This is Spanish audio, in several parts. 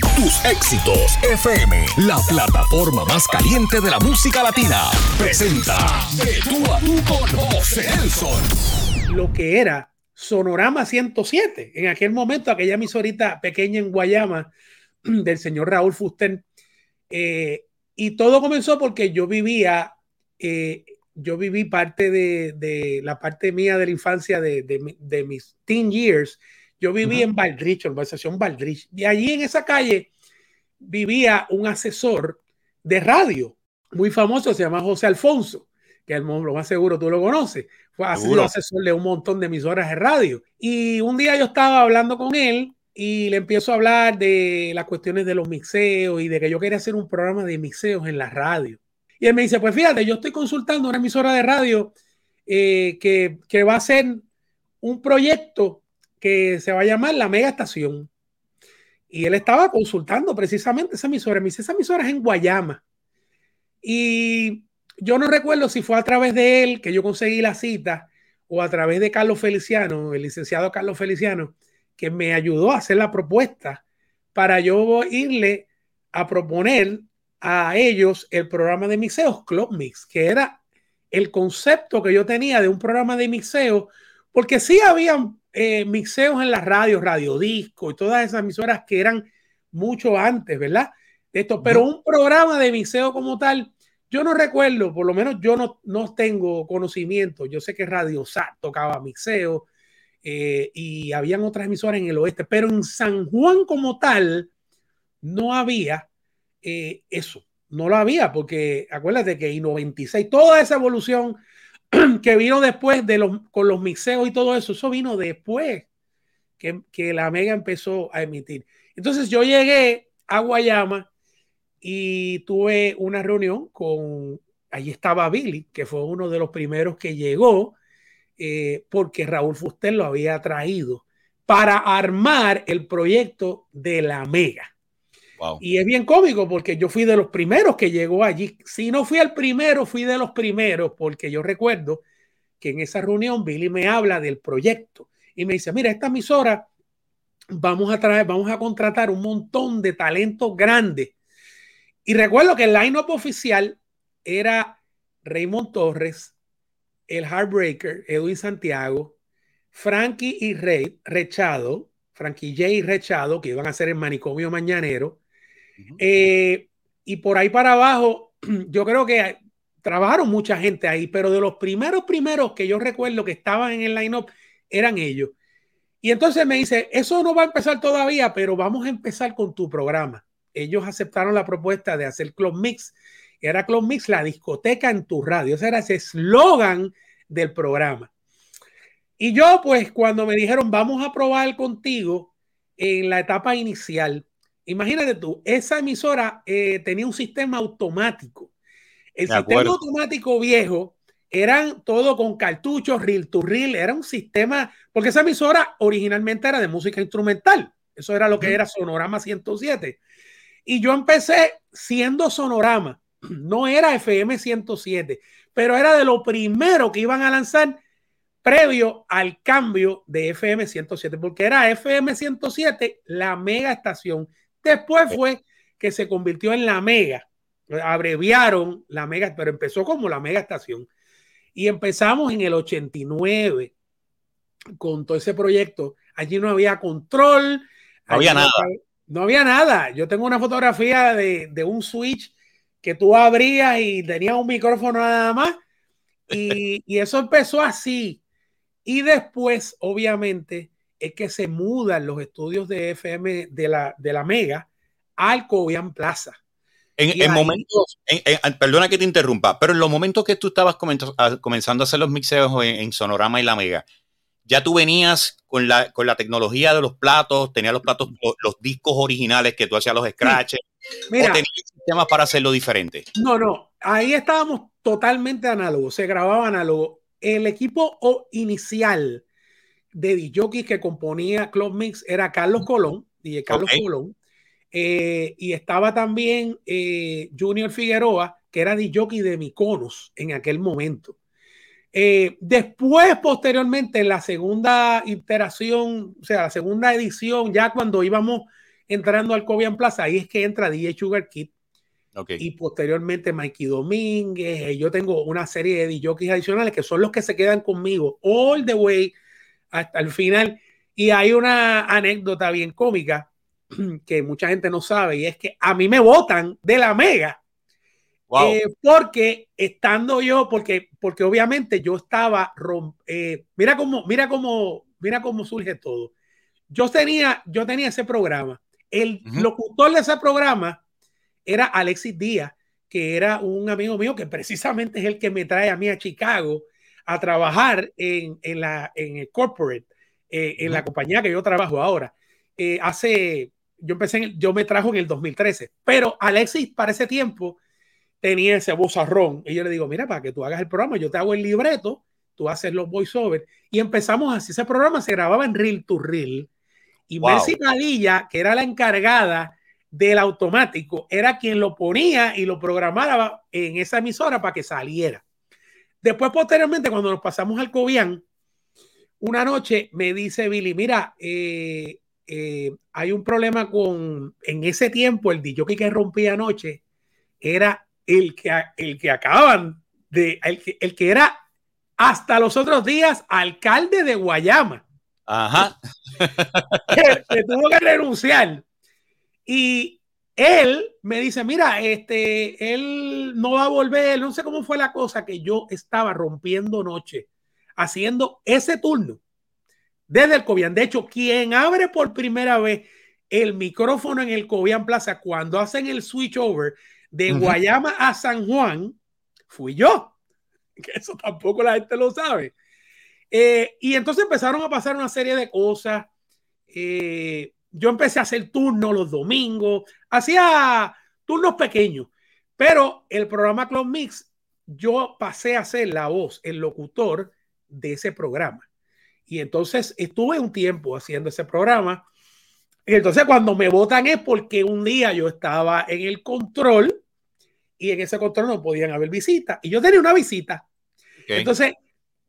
Tus éxitos FM, la plataforma más caliente de la música latina, presenta De tú a tú con José Nelson. Lo que era Sonorama 107, en aquel momento, aquella emisorita pequeña en Guayama del señor Raúl Fuster. Eh, y todo comenzó porque yo vivía, eh, yo viví parte de, la parte mía de la infancia de, mis teen years. Yo viví en Valdrich, urbanización Valdrich. Y allí en esa calle vivía un asesor de radio muy famoso, se llama José Alfonso, que lo más seguro tú lo conoces. Fue asesor de un montón de emisoras de radio. Y un día yo estaba hablando con él y le empiezo a hablar de las cuestiones de los mixeos y de que yo quería hacer un programa de mixeos en la radio. Y él me dice, pues fíjate, yo estoy consultando una emisora de radio eh, que, que, va a ser un proyecto que se va a llamar La Mega Estación. Y él estaba consultando precisamente esa emisora. Me dice, esa emisora es en Guayama. Y yo no recuerdo si fue a través de él que yo conseguí la cita o a través de Carlos Feliciano, el licenciado Carlos Feliciano, que me ayudó a hacer la propuesta para yo irle a proponer a ellos el programa de mixeos Club Mix, que era el concepto que yo tenía de un programa de mixeo, porque sí habían eh, mixeos en las radios, Radio Disco y todas esas emisoras que eran mucho antes, ¿verdad? Esto, pero un programa de mixeo como tal, yo no recuerdo, por lo menos yo no, no tengo conocimiento. Yo sé que Radio Sat tocaba mixeo eh, y habían otras emisoras en el oeste, pero en San Juan como tal no había eh, eso. No lo había, porque acuérdate que en 96, toda esa evolución que vino después de los, con los mixeos y todo eso, eso vino después que, que la Mega empezó a emitir. Entonces yo llegué a Guayama y tuve una reunión con, ahí estaba Billy, que fue uno de los primeros que llegó, eh, porque Raúl Fuster lo había traído para armar el proyecto de la Mega. Y es bien cómico porque yo fui de los primeros que llegó allí. Si no fui el primero, fui de los primeros porque yo recuerdo que en esa reunión Billy me habla del proyecto y me dice, mira, esta emisora vamos a traer, vamos a contratar un montón de talentos grandes y recuerdo que el line-up oficial era Raymond Torres, el Heartbreaker, Edwin Santiago, Frankie y Rey, Rechado, Frankie J Rechado, que iban a ser el manicomio mañanero. Eh, y por ahí para abajo, yo creo que trabajaron mucha gente ahí, pero de los primeros primeros que yo recuerdo que estaban en el line-up eran ellos. Y entonces me dice, eso no va a empezar todavía, pero vamos a empezar con tu programa ellos aceptaron la propuesta de hacer Club Mix. Era Club Mix, la discoteca en tu radio. Ese era ese eslogan del programa. Y yo, pues, cuando me dijeron, vamos a probar contigo en la etapa inicial, imagínate tú, esa emisora eh, tenía un sistema automático. El sistema automático viejo eran todo con cartuchos, reel to reel, era un sistema, porque esa emisora originalmente era de música instrumental. Eso era lo que era Sonorama 107. Y yo empecé siendo sonorama, no era FM 107, pero era de lo primero que iban a lanzar previo al cambio de FM 107, porque era FM 107 la mega estación. Después fue que se convirtió en la mega, abreviaron la mega, pero empezó como la mega estación. Y empezamos en el 89 con todo ese proyecto. Allí no había control. No había nada. No había nada. Yo tengo una fotografía de, un switch que tú abrías y tenía un micrófono nada más. Y, eso empezó así. Y después, obviamente, es que se mudan los estudios de FM de la, de la Mega al Cobian Plaza. En, momentos, perdona que te interrumpa, pero en los momentos que tú estabas comenzando a hacer los mixeos en Sonorama y la Mega, ya tú venías con la, con la tecnología de los platos, tenías los platos, los, discos originales que tú hacías los scratches, Mira, o tenías sistemas para hacerlo diferente. No, no, ahí estábamos totalmente análogos, se grababa análogo. El equipo inicial de DJ que componía Club Mix era Carlos Colón, DJ Carlos Colón, eh, y estaba también eh, Junior Figueroa, que era DJ de Miconos en aquel momento. Eh, después, posteriormente, en la segunda iteración, o sea, la segunda edición, ya cuando íbamos entrando al Cobian Plaza, ahí es que entra DJ Sugar Kid. Y posteriormente Mikey Domínguez. Eh, yo tengo una serie de DJs adicionales que son los que se quedan conmigo all the way hasta el final. Y hay una anécdota bien cómica que mucha gente no sabe y es que a mí me votan de la mega. Eh, porque estando yo, porque, porque obviamente yo estaba, eh, mira cómo, mira cómo, mira cómo surge todo. Yo tenía, yo tenía ese programa. El locutor de ese programa era Alexis Díaz, que era un amigo mío que precisamente es el que me trae a mí a Chicago a trabajar en, en la, en el corporate, eh, en la compañía que yo trabajo ahora. Eh, hace, yo empecé, yo me trajo en el 2013, pero Alexis para ese tiempo tenía ese vozarrón y yo le digo, mira, para que tú hagas el programa, yo te hago el libreto, tú haces los voiceovers y empezamos así. Ese programa se grababa en reel to reel y Mercy Padilla, que era la encargada del automático, era quien lo ponía y lo programaba en esa emisora para que saliera. Después, posteriormente, cuando nos pasamos al Cobian, una noche me dice Billy, mira, eh, eh, hay un problema con, en ese tiempo, el DJ que rompía anoche era el que, el que acaban de, el que, el que era hasta los otros días alcalde de Guayama. Ajá. que, tuvo que renunciar. Y él me dice, mira, este, él no va a volver, no sé cómo fue la cosa, que yo estaba rompiendo noche, haciendo ese turno desde el Cobian. De hecho, quien abre por primera vez el micrófono en el Cobian Plaza cuando hacen el switch over de Guayama a San Juan, fui yo. Que eso tampoco la gente lo sabe. Eh, y entonces empezaron a pasar una serie de cosas. Eh, yo empecé a hacer turnos los domingos, hacía turnos pequeños, pero el programa Club Mix, yo pasé a ser la voz, el locutor de ese programa. Y entonces estuve un tiempo haciendo ese programa. Y entonces cuando me votan es porque un día yo estaba en el control y en ese control no podían haber visitas. Y yo tenía una visita. Entonces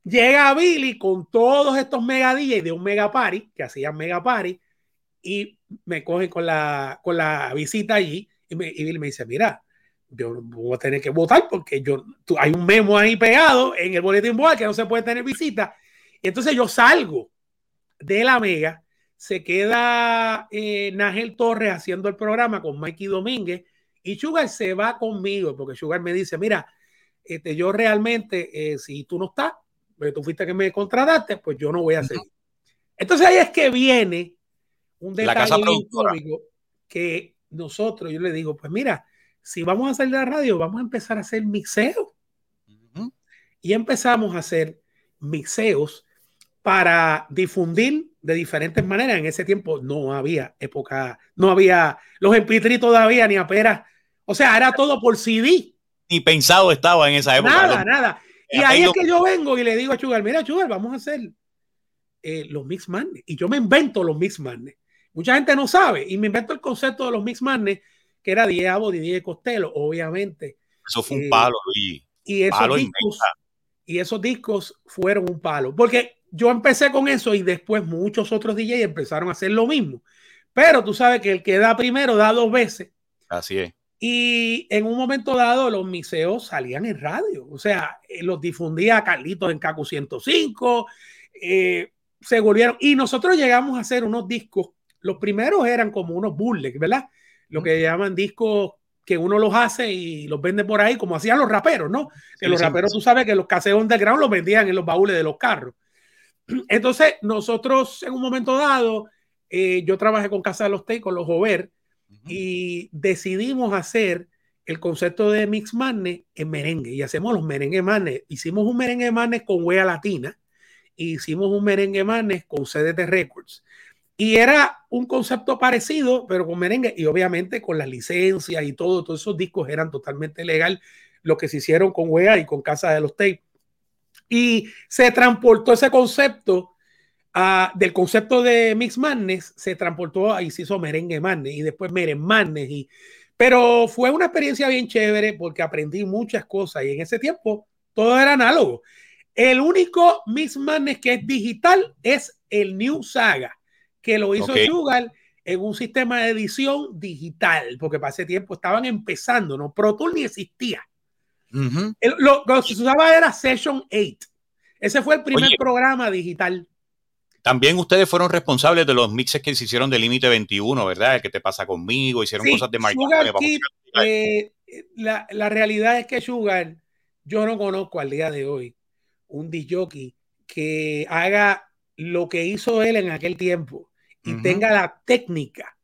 Llega Billy con todos estos mega DJs de un mega party, que hacían mega party, y me cogen con la, con la visita allí, y, me, Billy me dice, mira, yo voy a tener que votar porque yo, hay un memo ahí pegado en el boletín board que no se puede tener visita. Y entonces yo salgo de la mega, se queda eh, Nagel Torres haciendo el programa con Mikey Domínguez y Sugar se va conmigo porque Sugar me dice, mira, este, yo realmente, eh, si tú no estás, porque tú fuiste que me contrataste, pues yo no voy a seguir. Entonces ahí es que viene un detalle histórico que nosotros, yo le digo, pues mira, si vamos a salir de la radio, vamos a empezar a hacer mixeos. Y empezamos a hacer mixeos para difundir de diferentes maneras. En ese tiempo no había época, no había los MP3 todavía, ni apenas. O sea, era todo por CD. Ni pensado estaba en esa época. Nada, nada. Y ahí es que yo vengo y le digo a Chugal, mira, Chugal, vamos a hacer eh, los mix manes. Y yo me invento los mix manes. Mucha gente no sabe. Y me invento el concepto de los mix manes, que era Diego, Didier Costello, obviamente. Eso fue un eh, palo, y, y esos discos, y esos discos fueron un palo. Porque yo empecé con eso y después muchos otros DJs empezaron a hacer lo mismo. Pero tú sabes que el que da primero da dos veces. Así es. Y en un momento dado los miseos salían en radio, o sea, eh, los difundía Carlitos en CACU 105, eh, se volvieron, y nosotros llegamos a hacer unos discos, los primeros eran como unos bullets, ¿verdad? Lo que llaman discos que uno los hace y los vende por ahí, como hacían los raperos, ¿no? Que los raperos, tú sabes que los caseos underground los vendían en los baúles de los carros. Entonces, nosotros en un momento dado, eh, yo trabajé con Casa de los Tay, con los Jover, y decidimos hacer el concepto de Mix Madness en merengue y hacemos los merengue manes. Hicimos un merengue manes con huella latina, hicimos un merengue manes con CDT Records. Y era un concepto parecido, pero con merengue y obviamente con las licencias y todo, todos esos discos eran totalmente legal, lo que se hicieron con Wea y con Casa de los Tapes. Y se transportó ese concepto del concepto de Mix Madness se transportó y se hizo Merengue Madness y después Meren Madness. Y, pero fue una experiencia bien chévere porque aprendí muchas cosas y en ese tiempo todo era análogo. El único Mix Madness que es digital es el New Saga, que lo hizo Sugar en un sistema de edición digital, porque para ese tiempo estaban empezando, ¿no? Pro Tool ni existía. lo, que se usaba era Session 8. Ese fue el primer programa digital. También ustedes fueron responsables de los mixes que se hicieron de Límite 21, ¿verdad? El que te pasa conmigo, hicieron cosas de marketing. Eh, la, la, realidad es que Sugar, yo no conozco al día de hoy un DJ que haga lo que hizo él en aquel tiempo y tenga la técnica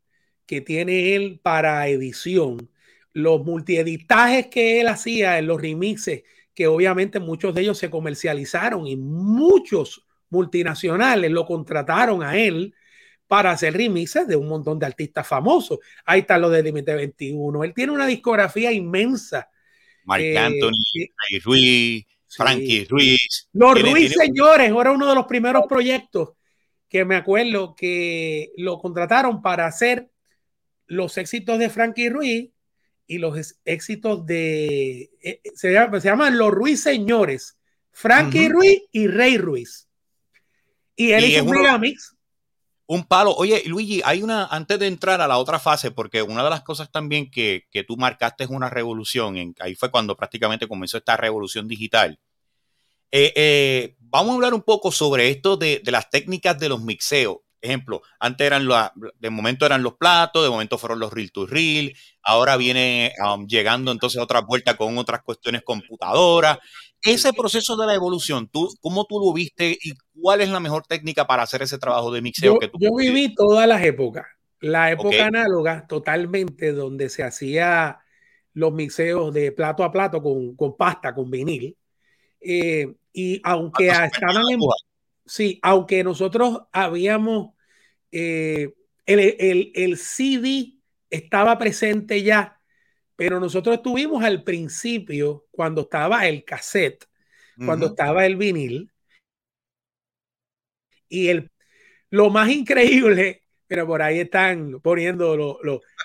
que tiene él para edición, los multieditajes que él hacía en los remixes, que obviamente muchos de ellos se comercializaron y muchos multinacionales lo contrataron a él para hacer remixes de un montón de artistas famosos. Ahí está lo de Límite 21. Él tiene una discografía inmensa. Marc eh, Anthony, eh, Ruiz, Frankie Ruiz. Los Ruiz Señores, era uno de los primeros proyectos que me acuerdo que lo contrataron para hacer los éxitos de Frankie Ruiz y los éxitos de. Eh, se, llaman los Ruiz Señores, Frankie Ruiz y Rey Ruiz. Y él hizo un megamix un palo. Oye, Luigi, hay una, antes de entrar a la otra fase, porque una de las cosas también que, tú marcaste es una revolución, en, ahí fue cuando prácticamente comenzó esta revolución digital. Eh, eh, vamos a hablar un poco sobre esto de, las técnicas de los mixeos. Ejemplo, antes eran los, de momento eran los platos, de momento fueron los reel to reel, ahora viene um, llegando entonces otra vuelta con otras cuestiones computadoras. Ese proceso de la evolución, ¿tú, ¿cómo tú lo viste y cuál es la mejor técnica para hacer ese trabajo de mixeo yo, que tú Yo viví todas las épocas. La época análoga, totalmente, donde se hacía los mixeos de plato a plato con, con pasta, con vinil. Eh, y aunque estaban en, sí, aunque nosotros habíamos eh, el, el, el, CD estaba presente ya, pero nosotros estuvimos al principio cuando estaba el cassette, cuando estaba el vinil, y el, lo más increíble, pero por ahí están poniendo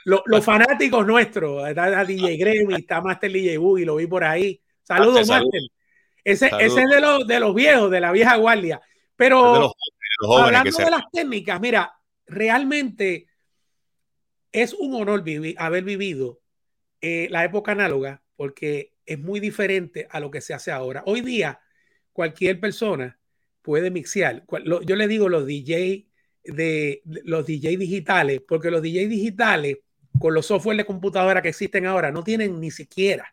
los fanáticos nuestros. Está DJ Grammy, está Master DJ y lo vi por ahí. Saludos, Master. Ese, ese, es de los, de los viejos, de la vieja guardia. Pero hablando de las técnicas, mira, realmente es un honor vivir, haber vivido eh, la época análoga porque es muy diferente a lo que se hace ahora. Hoy día, cualquier persona puede mixear. Yo le digo los DJ de los DJ digitales, porque los DJ digitales con los software de computadora que existen ahora no tienen ni siquiera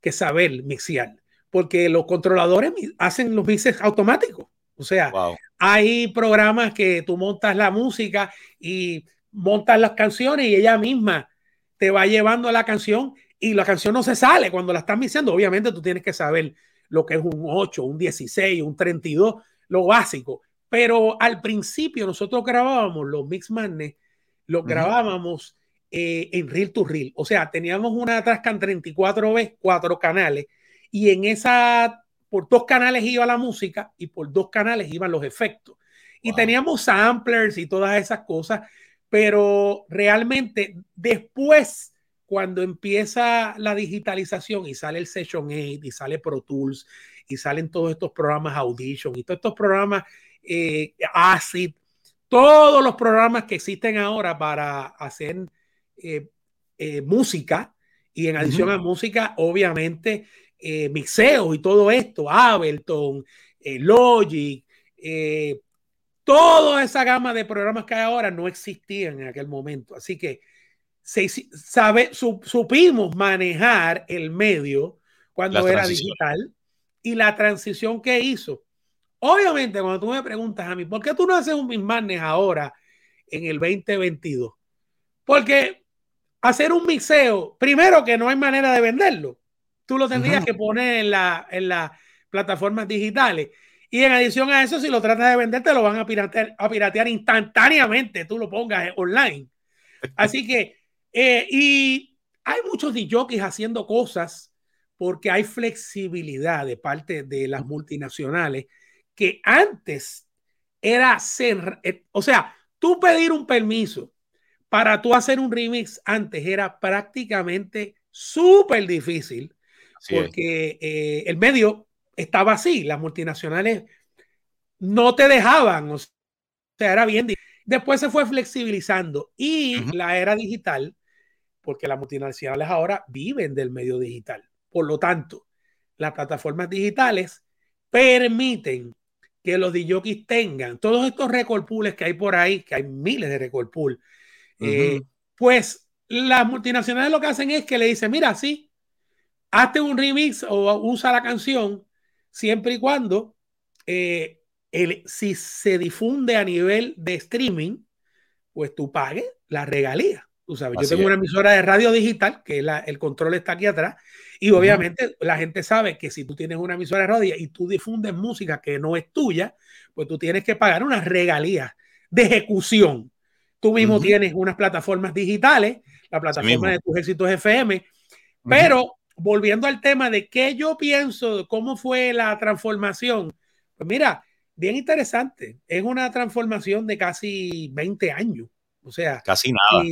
que saber mixear, porque los controladores hacen los mixes automáticos. O sea, hay programas que tú montas la música y montas las canciones y ella misma te va llevando la canción y la canción no se sale cuando la estás mixando. Obviamente tú tienes que saber lo que es un 8, un 16, un 32, lo básico. Pero al principio nosotros grabábamos los Mix Madness, los grabábamos eh, en reel to reel. O sea, teníamos una Tascam 34B, cuatro canales, y en esa, por dos canales iba la música y por dos canales iban los efectos. Y teníamos samplers y todas esas cosas, pero realmente después cuando empieza la digitalización y sale el Session 8 y sale Pro Tools y salen todos estos programas Audition y todos estos programas eh, ACID, todos los programas que existen ahora para hacer eh, eh, música y en adición a música, obviamente, mixeos y todo esto, Ableton, Logic, toda esa gama de programas que hay ahora no existían en aquel momento. Así que se, sabe, supimos manejar el medio cuando era digital y la transición que hizo. Obviamente, cuando tú me preguntas a mí, ¿por qué tú no haces un Mismanes ahora en el 2022? Porque hacer un mixeo, primero que no hay manera de venderlo, tú lo tendrías que poner en, la, en las plataformas digitales. Y en adición a eso, si lo tratas de vender, te lo van a piratear, a piratear instantáneamente, tú lo pongas online. Así que eh, y hay muchos DJs haciendo cosas porque hay flexibilidad de parte de las multinacionales que antes era ser, eh, o sea, tú pedir un permiso para tú hacer un remix antes era prácticamente súper difícil porque eh, el medio estaba así, las multinacionales no te dejaban, o sea, era bien Después se fue flexibilizando y la era digital, porque las multinacionales ahora viven del medio digital. Por lo tanto, las plataformas digitales permiten que los DJs tengan todos estos record pools que hay por ahí, que hay miles de record pools, eh, pues las multinacionales lo que hacen es que le dicen, mira, sí, hazte un remix o usa la canción siempre y cuando eh, si se difunde a nivel de streaming, pues tú pagues la regalía. Tú sabes, yo tengo una emisora de radio digital, que el control está aquí atrás, y obviamente la gente sabe que si tú tienes una emisora de radio y tú difundes música que no es tuya, pues tú tienes que pagar unas regalías de ejecución. Tú mismo tienes unas plataformas digitales, la plataforma de tus éxitos FM, pero volviendo al tema de qué yo pienso, cómo fue la transformación, pues mira, bien interesante. Es una transformación de casi 20 años. O sea, casi nada.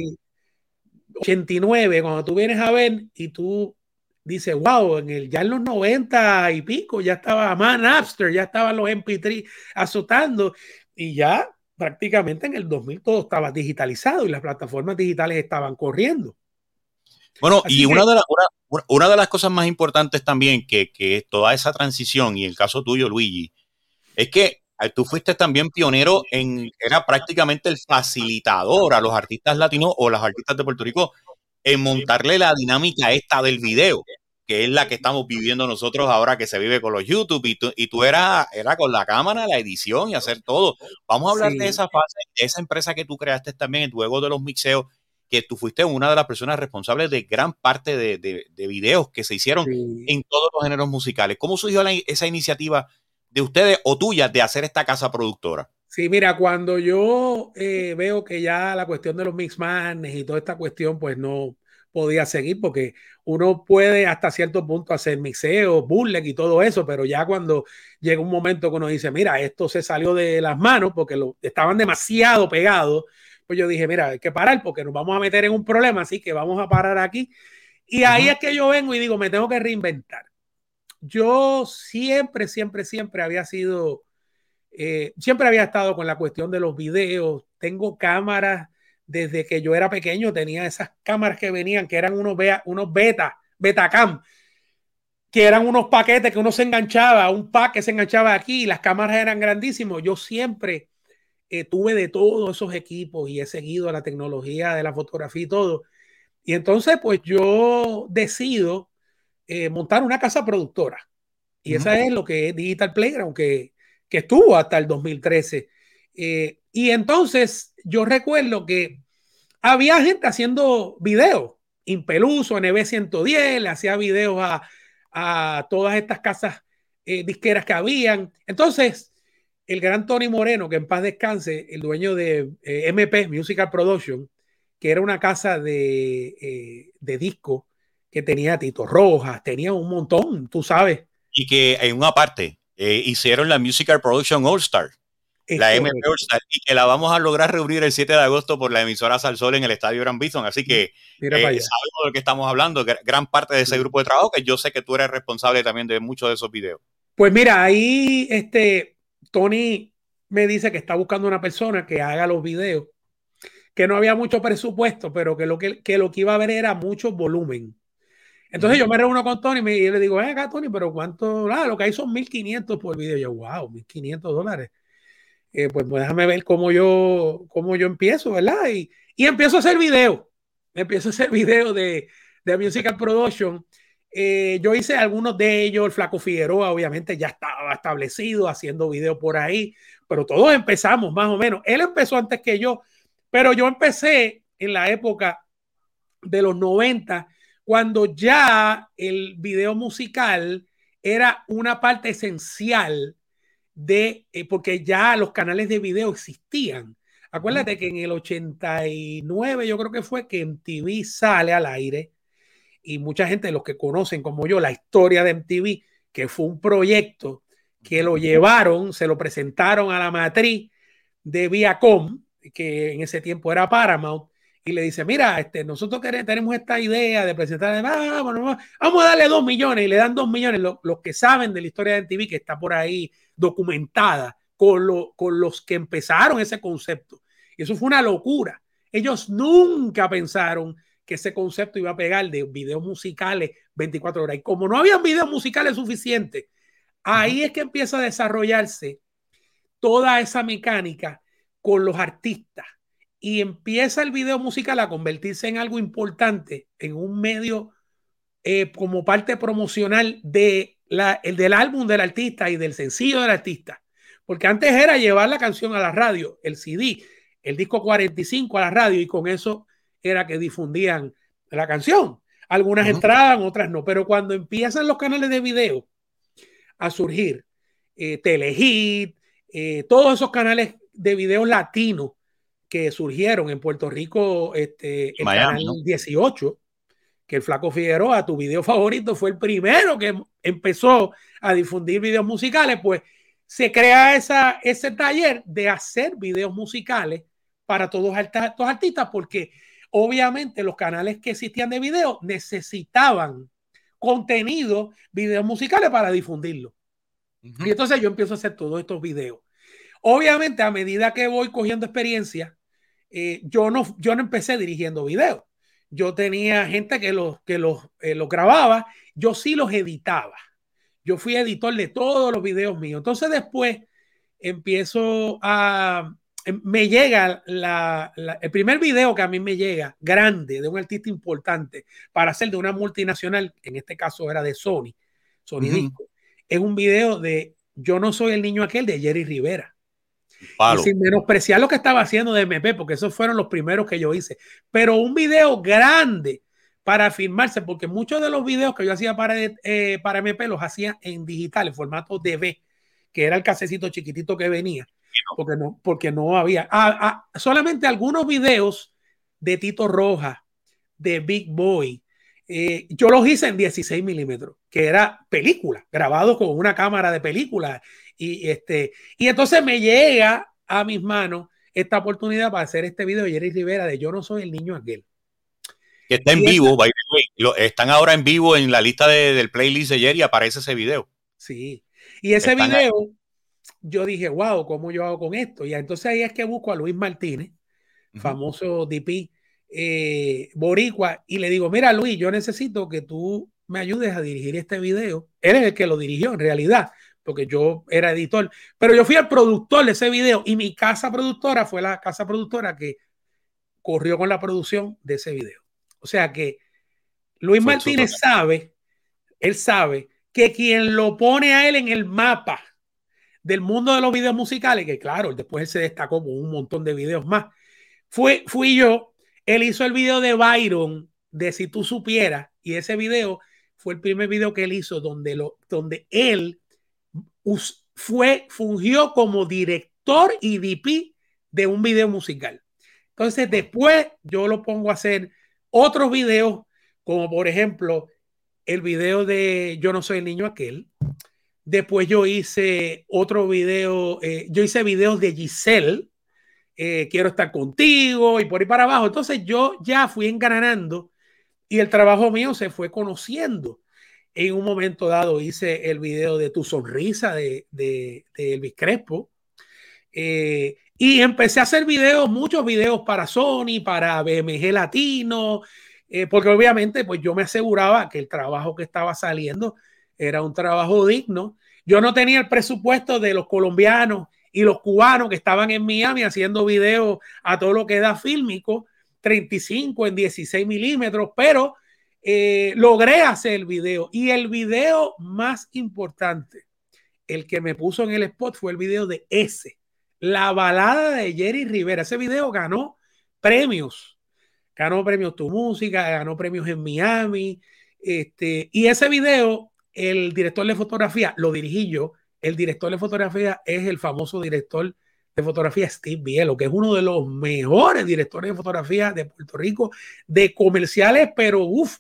89, cuando tú vienes a ver y tú dices, wow, en el, ya en los 90 y pico ya estaba más Napster, ya estaban los MP3 azotando y ya prácticamente en el 2000 todo estaba digitalizado y las plataformas digitales estaban corriendo. Bueno, y una, de una, de las cosas más importantes también que, que toda esa transición, y el caso tuyo, Luigi, es que eh, tú fuiste también pionero en, era prácticamente el facilitador a los artistas latinos o las artistas de Puerto Rico en montarle la dinámica esta del video, que es la que estamos viviendo nosotros ahora que se vive con los YouTube y tú, y tú eras era con la cámara, la edición y hacer todo. Vamos a hablar de esa fase, de esa empresa que tú creaste también, el juego de los mixeos, que tú fuiste una de las personas responsables de gran parte de, de, videos que se hicieron en todos los géneros musicales. ¿Cómo surgió esa iniciativa de ustedes o tuya de hacer esta casa productora? Sí, mira, cuando yo eh, veo que ya la cuestión de los mixmanes y toda esta cuestión, pues no podía seguir porque uno puede hasta cierto punto hacer mixeos, bootleg y todo eso, pero ya cuando llega un momento que uno dice, mira, esto se salió de las manos porque lo, estaban demasiado pegados, pues yo dije, mira, hay que parar porque nos vamos a meter en un problema, así que vamos a parar aquí. Y ahí es que yo vengo y digo, me tengo que reinventar yo siempre, siempre, siempre había sido, eh, siempre había estado con la cuestión de los videos. Tengo cámaras desde que yo era pequeño, tenía esas cámaras que venían, que eran unos, unos beta, betacam, que eran unos paquetes que uno se enganchaba, un pack que se enganchaba aquí, y las cámaras eran grandísimos. Yo siempre eh, tuve de todos esos equipos y he seguido la tecnología de la fotografía y todo. Y entonces, pues yo decido eh, montar una casa productora. Y esa es lo que es Digital Playground, que, que estuvo hasta el 2013. Eh, y entonces yo recuerdo que había gente haciendo videos. Impeluso, NB110, le hacía videos a, a todas estas casas eh, disqueras que habían. Entonces, el gran Tony Moreno, que en paz descanse, el dueño de MP, Musical Production, que era una casa de, de disco que tenía Tito Rojas, tenía un montón, tú sabes. Y que en una parte eh, hicieron la Musical Production All Star, la MP All Star, y que la vamos a lograr reunir el 7 de agosto por la emisora Salsol en el Estadio Gran Bison. Así que eh, sabemos de lo que estamos hablando, gran parte de ese grupo de trabajo, que yo sé que tú eres responsable también de muchos de esos videos. Pues mira, ahí este, Tony me dice que está buscando una persona que haga los videos, que no había mucho presupuesto, pero que lo que, que lo que iba a ver era mucho volumen. Entonces yo me reúno con Tony y le digo, ven acá, Tony, pero ¿cuánto? Ah, lo que hay son 1.500 por video. yo, wow, 1.500 dólares. Eh, pues, pues, déjame ver cómo yo, cómo yo empiezo, ¿verdad? Y, y empiezo a hacer video. Empiezo a hacer video de, de Musical Production. Eh, yo hice algunos de ellos, el Flaco Figueroa obviamente ya estaba establecido haciendo video por ahí, pero todos empezamos más o menos. Él empezó antes que yo, pero yo empecé en la época de los 90 cuando ya el video musical era una parte esencial de, eh, porque ya los canales de video existían. Acuérdate que en el 89 yo creo que fue que MTV sale al aire y mucha gente, los que conocen como yo la historia de MTV, que fue un proyecto que lo llevaron, se lo presentaron a la matriz de Viacom, que en ese tiempo era Paramount, y le dice, mira, este, nosotros queremos, tenemos esta idea de presentar, ah, vamos a darle dos millones y le dan dos millones. Los, que saben de la historia de TV, que está por ahí documentada con, con los que empezaron ese concepto. Y eso fue una locura. Ellos nunca pensaron que ese concepto iba a pegar de videos musicales 24 horas. Y como no había videos musicales suficientes, ahí es que empieza a desarrollarse toda esa mecánica con los artistas y empieza el video musical a convertirse en algo importante, en un medio eh, como parte promocional de la, el del álbum del artista y del sencillo del artista. Porque antes era llevar la canción a la radio, el CD, el disco 45 a la radio y con eso era que difundían la canción. Algunas entraban, otras no, pero cuando empiezan los canales de video a surgir, eh, Telehit, eh, todos esos canales de video latinos que surgieron en Puerto Rico, este, el canal 18, que el Flaco Figueroa, tu video favorito, fue el primero que empezó a difundir videos musicales, pues se crea esa, ese taller de hacer videos musicales para todos estos artistas, porque obviamente los canales que existían de video necesitaban contenido, videos musicales para difundirlo. Y entonces yo empiezo a hacer todos estos videos. Obviamente, a medida que voy cogiendo experiencia, eh, yo, no, yo no empecé dirigiendo videos. Yo tenía gente que los, que los, eh, los grababa, yo sí los editaba. Yo fui editor de todos los videos míos. Entonces después empiezo a, me llega la, el primer video que a mí me llega grande de un artista importante para hacer de una multinacional, en este caso era de Sony, Sony Disco, es un video de Yo no soy el niño aquel de Jerry Rivera. Sin menospreciar lo que estaba haciendo de MP, porque esos fueron los primeros que yo hice. Pero un video grande para filmarse, porque muchos de los videos que yo hacía para, eh, para MP los hacía en digital, en formato DV, que era el casecito chiquitito que venía, porque no, porque no había. Ah, ah, solamente algunos videos de Tito Roja, de Big Boy, eh, yo los hice en 16 milímetros, que era película, grabado con una cámara de película y, este, y entonces me llega a mis manos esta oportunidad para hacer este video de Jerry Rivera de Yo no soy el niño aquel. Que está en vivo, by the way. están ahora en vivo en la lista del playlist de Jerry, aparece ese video. Sí. Y ese video, yo dije, wow, ¿cómo yo hago con esto? Y entonces ahí es que busco a Luis Martínez, famoso DP eh, boricua, y le digo, mira Luis, yo necesito que tú me ayudes a dirigir este video. Él es el que lo dirigió en realidad, porque yo era editor, pero yo fui el productor de ese video y mi casa productora fue la casa productora que corrió con la producción de ese video. O sea que Luis Martínez sabe, él sabe que quien lo pone a él en el mapa del mundo de los videos musicales, que claro, después él se destacó con un montón de videos más, fue, fui yo, él hizo el video de Byron, de Si tú supieras, y ese video fue el primer video que él hizo donde, lo, donde él fue, fungió como director y DP de un video musical. Entonces, después yo lo pongo a hacer otros videos, como por ejemplo el video de Yo no soy el niño aquel. Después yo hice otro video, eh, yo hice videos de Giselle, eh, quiero estar contigo y por ahí para abajo. Entonces yo ya fui engranando y el trabajo mío se fue conociendo. En un momento dado hice el video de Tu Sonrisa de, de, Elvis Crespo. Eh, y empecé a hacer videos, muchos videos para Sony, para BMG Latino, porque obviamente pues yo me aseguraba que el trabajo que estaba saliendo era un trabajo digno. Yo no tenía el presupuesto de los colombianos y los cubanos que estaban en Miami haciendo videos a todo lo que da fílmico, 35 en 16 milímetros, pero eh, logré hacer el video y el video más importante, el que me puso en el spot fue el video de ese, la balada de Jerry Rivera. Ese video ganó premios, ganó premios Tu Música, ganó premios en Miami. Este, y ese video, el director de fotografía lo dirigí yo. El director de fotografía es el famoso director de fotografía Steve Bielo, que es uno de los mejores directores de fotografía de Puerto Rico, de comerciales, pero uff,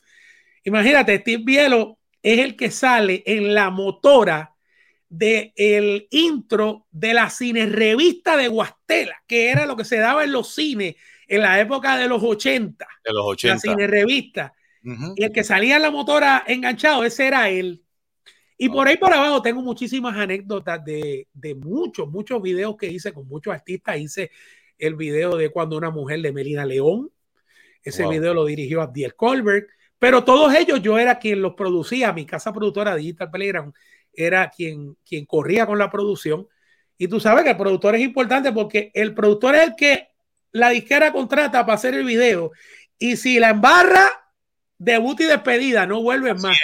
Imagínate, Steve Bielo es el que sale en la motora del el intro de la cine revista de Guastela, que era lo que se daba en los cines en la época de los 80. De los 80. La cine revista. Y el que salía en la motora enganchado, ese era él. Y por ahí por abajo tengo muchísimas anécdotas de, de muchos, muchos videos que hice con muchos artistas. Hice el video de Cuando una mujer de Melina León. Ese video lo dirigió Abdiel Colbert. Pero todos ellos yo era quien los producía. Mi casa productora Digital Playground era quien, quien corría con la producción. Y tú sabes que el productor es importante porque el productor es el que la disquera contrata para hacer el video. Y si la embarra, debut y despedida, no vuelves más.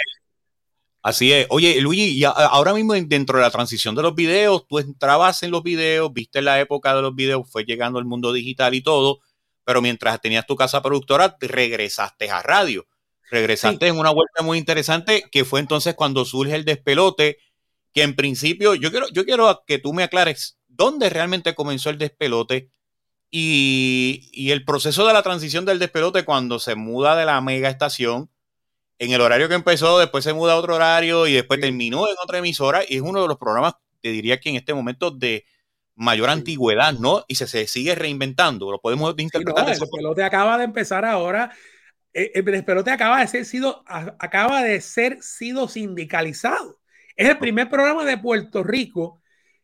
Así es. Oye, Luigi, y ahora mismo dentro de la transición de los videos, tú entrabas en los videos, viste la época de los videos, fue llegando el mundo digital y todo, pero mientras tenías tu casa productora, regresaste a radio. Regresaste en una vuelta muy interesante, que fue entonces cuando surge el despelote, que en principio, yo quiero, yo quiero que tú me aclares dónde realmente comenzó el despelote y, y el proceso de la transición del despelote cuando se muda de la mega estación en el horario que empezó, después se muda a otro horario y después terminó en otra emisora y es uno de los programas, te diría que en este momento de mayor antigüedad, ¿no? Y se, se, sigue reinventando, lo podemos interpretar. Sí, no, el despelote acaba de empezar ahora, eh, el despelote acaba de ser sido, acaba de ser sido sindicalizado. Es el primer programa de Puerto Rico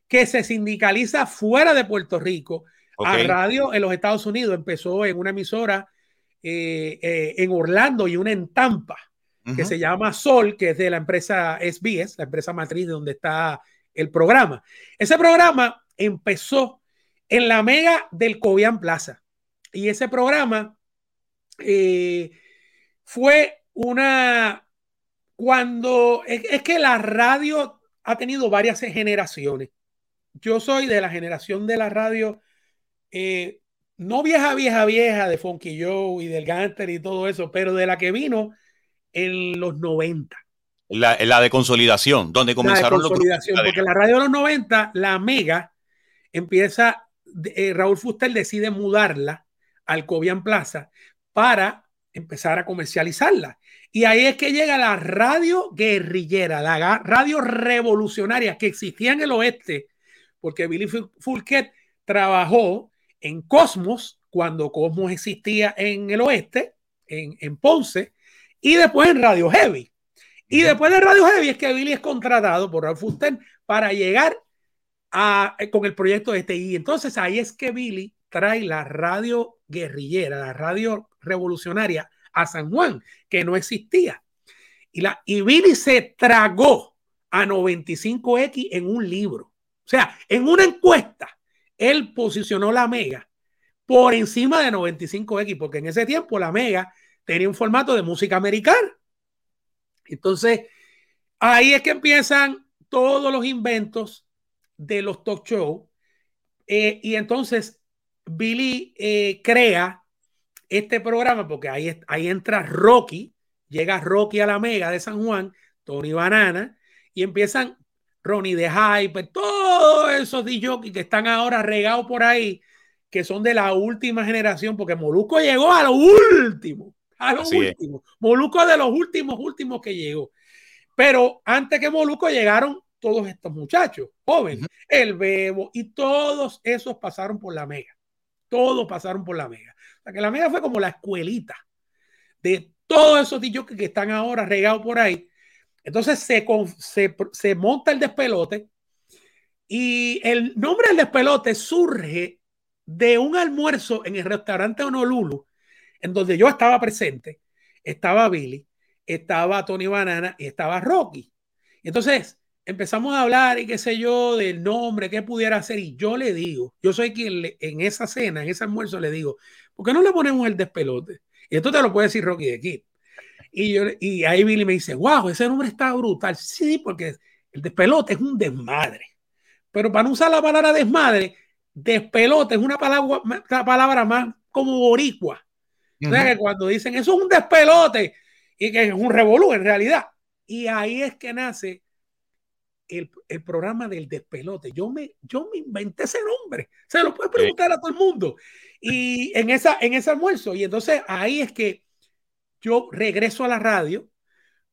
que se sindicaliza fuera de Puerto Rico. A radio en los Estados Unidos empezó en una emisora eh, eh, en Orlando y una en Tampa que se llama Sol, que es de la empresa SBS, la empresa matriz de donde está el programa. Ese programa empezó en la mega del Cobian Plaza. Y ese programa eh, fue una... Cuando... Es, que la radio ha tenido varias generaciones. Yo soy de la generación de la radio, eh, no vieja, vieja, vieja, de Funky Joe y del Ganter y todo eso, pero de la que vino en los 90. La, la de consolidación, donde comenzaron la consolidación, porque la radio de los 90, la Mega, empieza, eh, Raúl Fuster decide mudarla al Cobian Plaza para empezar a comercializarla. Y ahí es que llega la radio guerrillera, la radio revolucionaria que existía en el oeste, porque Billy Fulquet trabajó en Cosmos cuando Cosmos existía en el oeste, en, en Ponce, y después en Radio Heavy. Y después de Radio Heavy es que Billy es contratado por Ralph Fuster para llegar a, eh, con el proyecto de este. Y entonces ahí es que Billy trae la radio guerrillera, la radio revolucionaria a San Juan, que no existía. Y, la, y Billy se tragó a 95X en un libro. O sea, en una encuesta, él posicionó la Mega por encima de 95X, porque en ese tiempo la Mega tenía un formato de música americana. Entonces, ahí es que empiezan todos los inventos de los talk shows. Eh, y entonces, Billy eh, crea este programa porque ahí, ahí entra Rocky, llega Rocky a la Mega de San Juan, Tony Banana, y empiezan Ronnie de Hyper, todos esos DJs que están ahora regados por ahí, que son de la última generación, porque Molusco llegó a lo último a los últimos. Moluco de los últimos, últimos que llegó. Pero antes que Moluco llegaron todos estos muchachos jóvenes, el Bebo y todos esos pasaron por la Mega. Todos pasaron por la Mega. O sea que la Mega fue como la escuelita de todos esos dichos que, están ahora regados por ahí. Entonces se, se, se monta el despelote y el nombre del despelote surge de un almuerzo en el restaurante Honolulu en donde yo estaba presente, estaba Billy, estaba Tony Banana y estaba Rocky. Entonces empezamos a hablar y qué sé yo del nombre, qué pudiera hacer. Y yo le digo, yo soy quien en esa cena, en ese almuerzo, le digo, ¿por qué no le ponemos el despelote? Y esto te lo puede decir Rocky de aquí. Y, yo, y ahí Billy me dice, wow, ese nombre está brutal. Sí, porque el despelote es un desmadre. Pero para no usar la palabra desmadre, despelote es una palabra, una palabra más como boricua que cuando dicen eso es un despelote y que es un revolú en realidad. Y ahí es que nace el, el, programa del despelote. Yo me, yo me inventé ese nombre. Se lo puede preguntar a todo el mundo. Y en, esa, en ese almuerzo. Y entonces ahí es que yo regreso a la radio,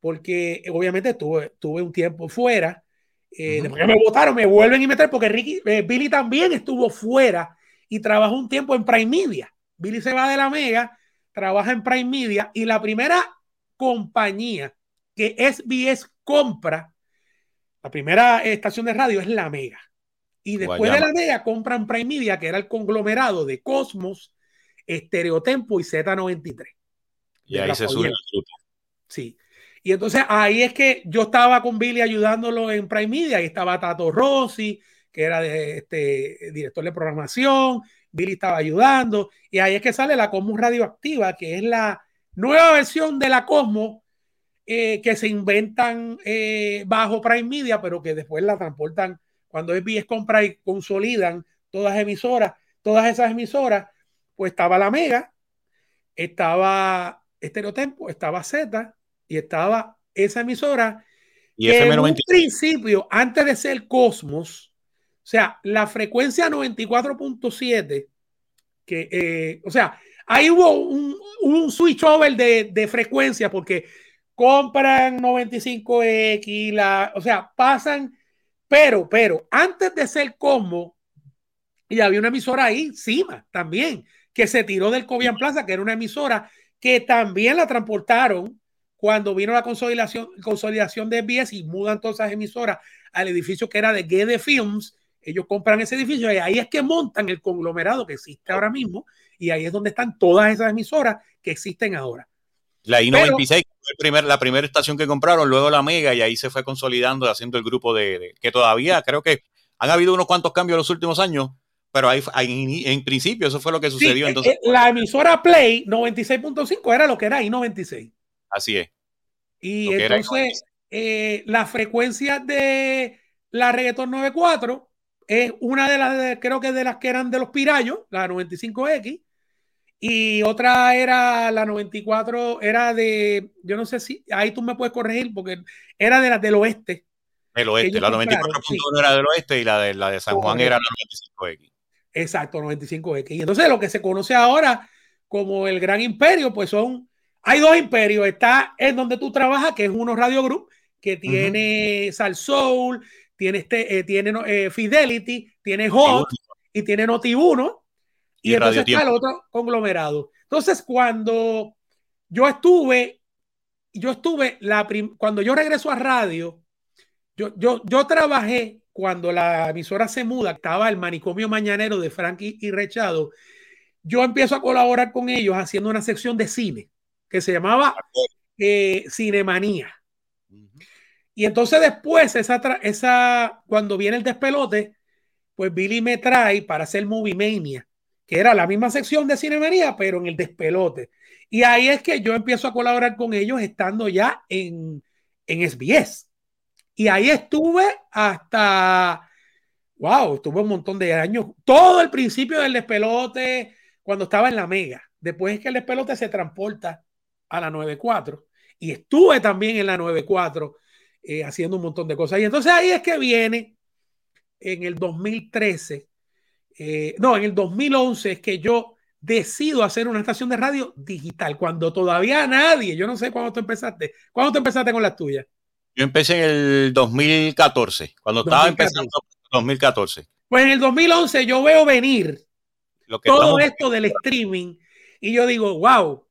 porque obviamente tuve, tuve un tiempo fuera. Eh, Después que me votaron, me vuelven a meter porque Ricky, eh, Billy también estuvo fuera y trabajó un tiempo en Prime Media. Billy se va de la Mega trabaja en Prime Media y la primera compañía que SBS compra, la primera estación de radio es La Mega. Y después de la Mega compran Prime Media, que era el conglomerado de Cosmos, Estereotempo y Z93. Y ahí se sube el grupo. Sí. Y entonces ahí es que yo estaba con Billy ayudándolo en Prime Media, ahí estaba Tato Rossi, que era de, este, director de programación, Billy estaba ayudando, y ahí es que sale la Cosmos Radioactiva, que es la nueva versión de la Cosmos eh, que se inventan eh, bajo Prime Media, pero que después la transportan cuando SBS compra y consolidan todas emisoras, todas esas emisoras, pues estaba la Mega, estaba Estereotempo, estaba Z y estaba esa emisora. Y en un principio, antes de ser Cosmos, o sea, la frecuencia 94.7, que, eh, o sea, ahí hubo un, un switch over de, de frecuencia porque compran 95X, la, o sea, pasan, pero, pero, antes de ser Cosmos, y había una emisora ahí encima también, que se tiró del Cobian Plaza, que era una emisora que también la transportaron cuando vino la consolidación, consolidación de SBS y mudan todas esas emisoras al edificio que era de Gede Films. Ellos compran ese edificio y ahí es que montan el conglomerado que existe ahora mismo y ahí es donde están todas esas emisoras que existen ahora. La I-96 fue la primera estación que compraron, luego la Mega y ahí se fue consolidando haciendo el grupo de, que todavía creo que han habido unos cuantos cambios en los últimos años, pero ahí, en principio eso fue lo que sucedió. Eh, entonces, eh, la emisora Play 96.5 era lo que era I-96. Así es. Y entonces eh, la frecuencia de la reggaeton 94 es una de las, creo que de las que eran de los pirayos, la 95X. Y otra era la 94, era de, yo no sé si, ahí tú me puedes corregir, porque era de las del oeste. El oeste, la 94.1 era del oeste y la de, la de San Juan era la 95X. Exacto, 95X. Y entonces lo que se conoce ahora como el Gran Imperio, pues son hay dos imperios. Está en donde tú trabajas, que es uno Radio Group, que tiene Sal Soul, tiene, este, eh, tiene eh, Fidelity, tiene Hot y tiene Noti1. Y, entonces está el otro conglomerado. Entonces, cuando yo estuve, yo estuve, la cuando yo regreso a radio, yo, yo, yo trabajé cuando la emisora se muda, estaba el manicomio mañanero de Frankie y Rechado. Yo empiezo a colaborar con ellos haciendo una sección de cine que se llamaba eh, Cinemanía. Y entonces después, esa, esa, cuando viene el despelote, pues Billy me trae para hacer Movie Mania, que era la misma sección de Cinemanía, pero en el despelote. Y ahí es que yo empiezo a colaborar con ellos estando ya en, en SBS. Y ahí estuve hasta, wow, estuve un montón de años, todo el principio del despelote, cuando estaba en la Mega. Después es que el despelote se transporta a la 94 y estuve también en la 94 eh, haciendo un montón de cosas. Y entonces ahí es que viene en el 2013, eh, no, en el 2011 es que yo decido hacer una estación de radio digital, cuando todavía nadie, yo no sé cuándo tú empezaste, ¿cuándo tú empezaste con las tuyas? Yo empecé en el 2014, cuando estaba empezando 2014. Pues en el 2011 yo veo venir Lo que todo esto del streaming y yo digo, wow,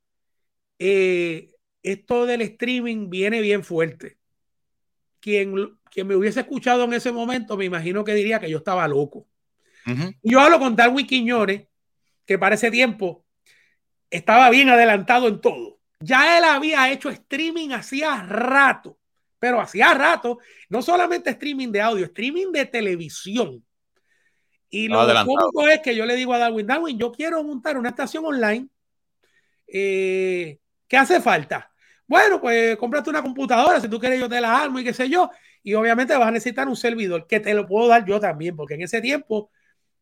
eh, esto del streaming viene bien fuerte. Quien, quien me hubiese escuchado en ese momento, me imagino que diría que yo estaba loco. Yo hablo con Darwin Quiñones, que para ese tiempo estaba bien adelantado en todo. Ya él había hecho streaming hacía rato, pero hacía rato, no solamente streaming de audio, streaming de televisión. Y lo único es que yo le digo a Darwin, Darwin, yo quiero montar una estación online eh, ¿Qué hace falta? Bueno, pues cómprate una computadora, si tú quieres yo te la armo y qué sé yo. Y obviamente vas a necesitar un servidor que te lo puedo dar yo también, porque en ese tiempo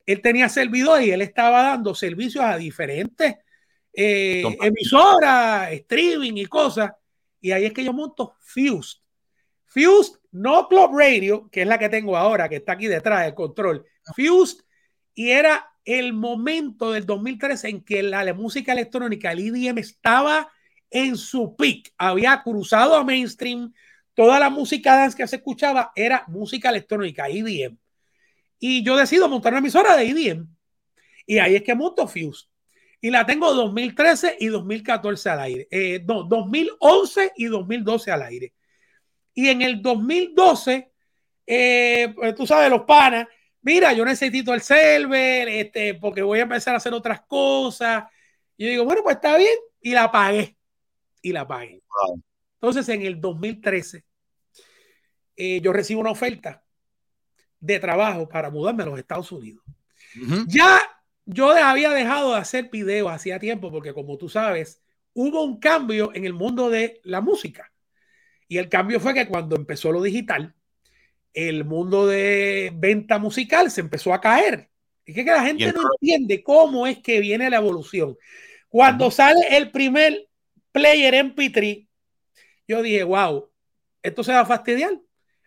él tenía servidor y él estaba dando servicios a diferentes eh, emisoras, streaming y cosas. Y ahí es que yo monto Fused. Fused, no Club Radio, que es la que tengo ahora, que está aquí detrás del control. Fused, y era el momento del 2013 en que la, la música electrónica, el EDM, estaba en su peak. Había cruzado a mainstream. Toda la música dance que se escuchaba era música electrónica, EDM. Y yo decido montar una emisora de EDM. Y ahí es que monto Fuse. Y la tengo 2013 y 2014 al aire. Eh, no, 2011 y 2012 al aire. Y en el 2012, eh, pues tú sabes, los panas, mira, yo necesito el server, este, porque voy a empezar a hacer otras cosas. Y yo digo, bueno, pues está bien. Y la pagué. Y la pagué. Entonces, en el 2013, eh, yo recibo una oferta de trabajo para mudarme a los Estados Unidos. Ya yo había dejado de hacer videos hacía tiempo porque como tú sabes, hubo un cambio en el mundo de la música. Y el cambio fue que cuando empezó lo digital, el mundo de venta musical se empezó a caer. Es que la gente no entiende cómo es que viene la evolución. Cuando sale el primer player MP3, yo dije, wow, esto se va a fastidiar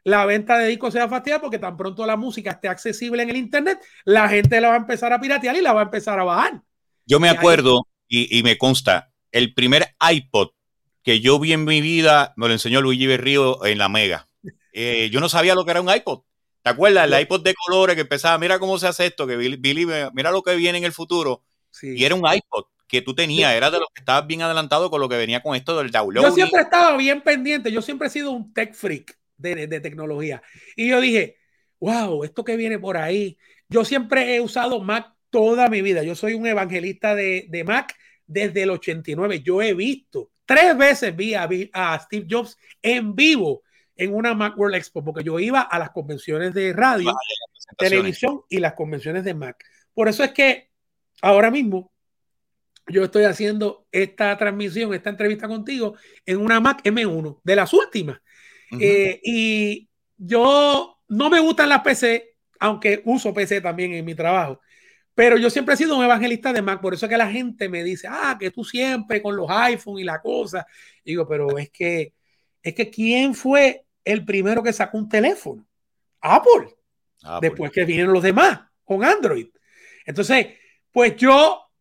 la venta de discos se va a fastidiar porque tan pronto la música esté accesible en el Internet, la gente la va a empezar a piratear y la va a empezar a bajar. Yo me acuerdo y, me consta, el primer iPod que yo vi en mi vida me lo enseñó Luigi Berrío en la Mega. Eh, yo no sabía lo que era un iPod. ¿Te acuerdas? El iPod de colores que empezaba, mira cómo se hace esto, que Billy, mira lo que viene en el futuro. Y era un iPod que tú tenías, era de los que estabas bien adelantado con lo que venía con esto del download. Yo siempre estaba bien pendiente, yo siempre he sido un tech freak de, tecnología. Y yo dije, wow, esto que viene por ahí. Yo siempre he usado Mac toda mi vida. Yo soy un evangelista de, de Mac desde el 89. Yo he visto, tres veces vi a, a, Steve Jobs en vivo en una Mac World Expo, porque yo iba a las convenciones de radio, televisión y las convenciones de Mac. Por eso es que ahora mismo yo estoy haciendo esta transmisión, esta entrevista contigo en una Mac M1, de las últimas. Eh, y yo no me gustan las PC, aunque uso PC también en mi trabajo. Pero yo siempre he sido un evangelista de Mac, por eso es que la gente me dice, ah, que tú siempre con los iPhone y la cosa. digo, pero es que, es que ¿quién fue el primero que sacó un teléfono? Apple. Después que vinieron los demás con Android. Entonces, pues yo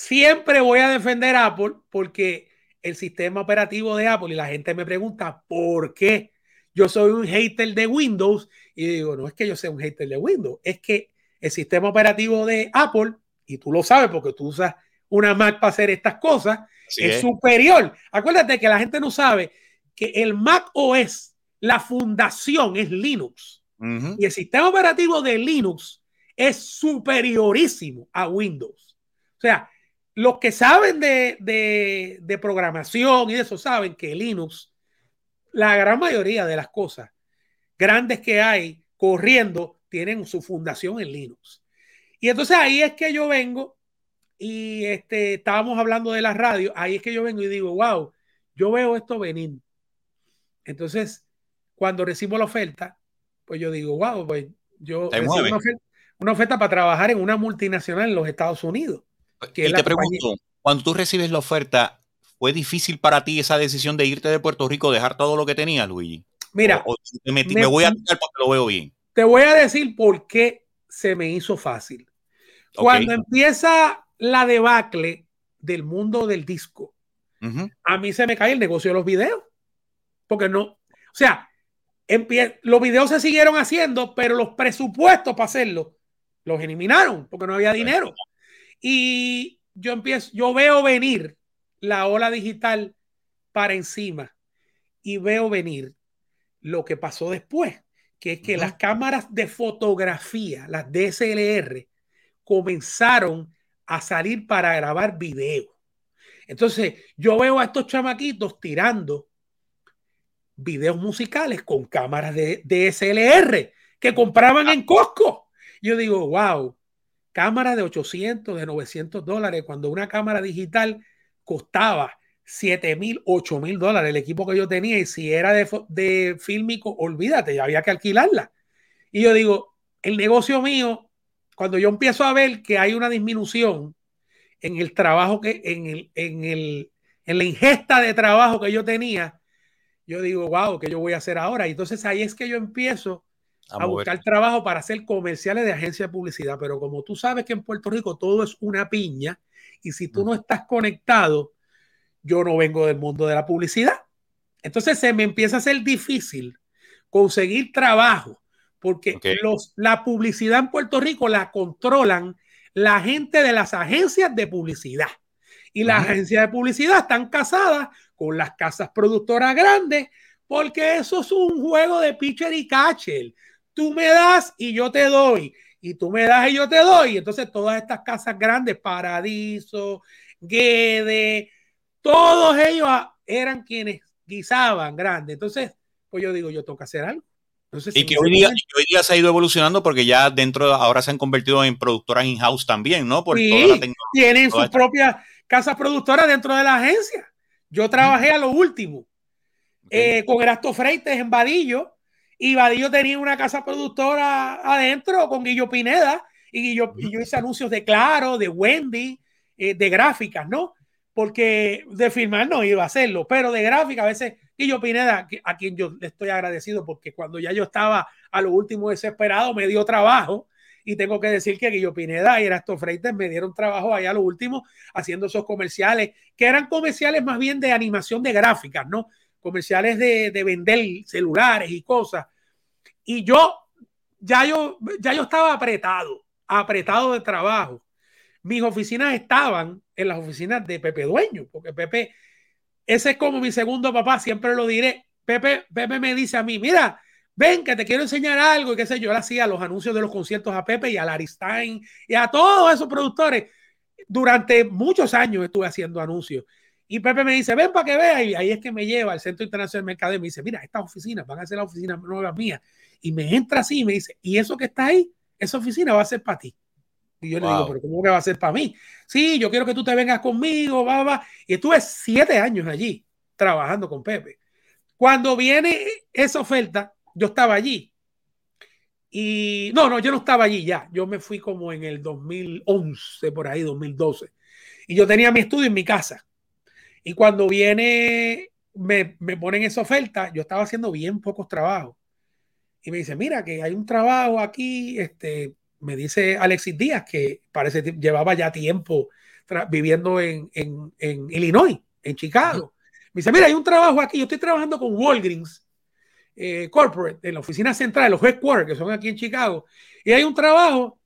siempre voy a defender Apple porque el sistema operativo de Apple y la gente me pregunta por qué yo soy un hater de Windows y digo, no es que yo sea un hater de Windows, es que el sistema operativo de Apple, y tú lo sabes porque tú usas una Mac para hacer estas cosas, es, superior. Acuérdate que la gente no sabe que el Mac OS, la fundación es Linux. Y el sistema operativo de Linux es superiorísimo a Windows. O sea, los que saben de, de, de programación y eso saben que Linux la gran mayoría de las cosas grandes que hay corriendo tienen su fundación en Linux. Y entonces ahí es que yo vengo y este, estábamos hablando de la radio, ahí es que yo vengo y digo, wow, yo veo esto venir. Entonces, cuando recibo la oferta, pues yo digo, wow, pues yo recibo una oferta, para trabajar en una multinacional en los Estados Unidos. Y te pregunto, cuando tú recibes la oferta, ¿Fue difícil para ti esa decisión de irte de Puerto Rico, dejar todo lo que tenías, Luigi? Mira, me, voy a porque lo veo bien. Te voy a decir por qué se me hizo fácil. Cuando empieza la debacle del mundo del disco, a mí se me cae el negocio de los videos. Porque no, o sea, los videos se siguieron haciendo, pero los presupuestos para hacerlo los eliminaron porque no había dinero. Y yo empiezo, yo veo venir la ola digital para encima y veo venir lo que pasó después, que es que las cámaras de fotografía, las DSLR, comenzaron a salir para grabar video. Entonces, yo veo a estos chamaquitos tirando videos musicales con cámaras de DSLR que compraban en Costco. Yo digo, wow, cámara de 800, de 900 dólares, cuando una cámara digital costaba 7 mil, 8 mil dólares el equipo que yo tenía y si era de, de fílmico, olvídate, ya había que alquilarla. Y yo digo, el negocio mío, cuando yo empiezo a ver que hay una disminución en el trabajo que, en el, en el, en la ingesta de trabajo que yo tenía, yo digo, wow, ¿qué yo voy a hacer ahora? Y entonces ahí es que yo empiezo a, a buscar trabajo para hacer comerciales de agencia de publicidad. Pero como tú sabes que en Puerto Rico todo es una piña, y si tú no estás conectado, yo no vengo del mundo de la publicidad. Entonces se me empieza a hacer difícil conseguir trabajo porque los, la publicidad en Puerto Rico la controlan la gente de las agencias de publicidad. Y las agencias de publicidad están casadas con las casas productoras grandes porque eso es un juego de pitcher y catcher. Tú me das y yo te doy. y tú me das y yo te doy. Entonces todas estas casas grandes, Paradiso, Guede, todos ellos eran quienes guisaban grandes. Entonces, pues yo digo, yo tengo que hacer algo. y, que hoy día, hoy día, se ha ido evolucionando porque ya dentro, ahora se han convertido en productoras in-house también, ¿no? Por sí, tienen sus propias casas productoras dentro de la agencia. Yo trabajé a lo último eh, con Erasto Freites en Vadillo y Vadillo tenía una casa productora adentro con Guillo Pineda y, yo hice anuncios de Claro, de Wendy, eh, de gráficas, ¿no? Porque de filmar no iba a hacerlo, pero de gráfica a veces Guillo Pineda, a quien yo le estoy agradecido porque cuando ya yo estaba a lo último desesperado me dio trabajo y tengo que decir que Guillo Pineda y Erasto Freites me dieron trabajo allá a lo último haciendo esos comerciales, que eran comerciales más bien de animación de gráficas, ¿no? Comerciales de, de vender celulares y cosas. Y yo, ya yo, ya yo estaba apretado, apretado de trabajo. Mis oficinas estaban en las oficinas de Pepe Dueño, porque Pepe, ese es como mi segundo papá, siempre lo diré. Pepe, Pepe me dice a mí, mira, ven que te quiero enseñar algo y qué sé yo, le hacía los anuncios de los conciertos a Pepe y a Larry Stein y a todos esos productores. Durante muchos años estuve haciendo anuncios. Y Pepe me dice, ven para que vea. Y ahí es que me lleva al Centro Internacional de Mercado y me dice, mira, estas oficinas van a ser las oficinas nuevas mías. Y me entra así y me dice, ¿y eso que está ahí? Esa oficina va a ser para ti. Y yo le digo, pero ¿cómo que va a ser para mí? Sí, yo quiero que tú te vengas conmigo, va, va. Y estuve siete años allí trabajando con Pepe. Cuando viene esa oferta, yo estaba allí. Y no, no, yo no estaba allí ya. Yo me fui como en el 2011, por ahí, 2012. Y yo tenía mi estudio en mi casa. Y cuando viene, me, me ponen esa oferta, yo estaba haciendo bien pocos trabajos. Y me dice, mira, que hay un trabajo aquí, este, me dice Alexis Díaz, que parece que llevaba ya tiempo viviendo en, en, en, Illinois, en Chicago. Me dice, mira, hay un trabajo aquí, yo estoy trabajando con Walgreens eh, Corporate, en la oficina central, los headquarters, que son aquí en Chicago, y hay un trabajo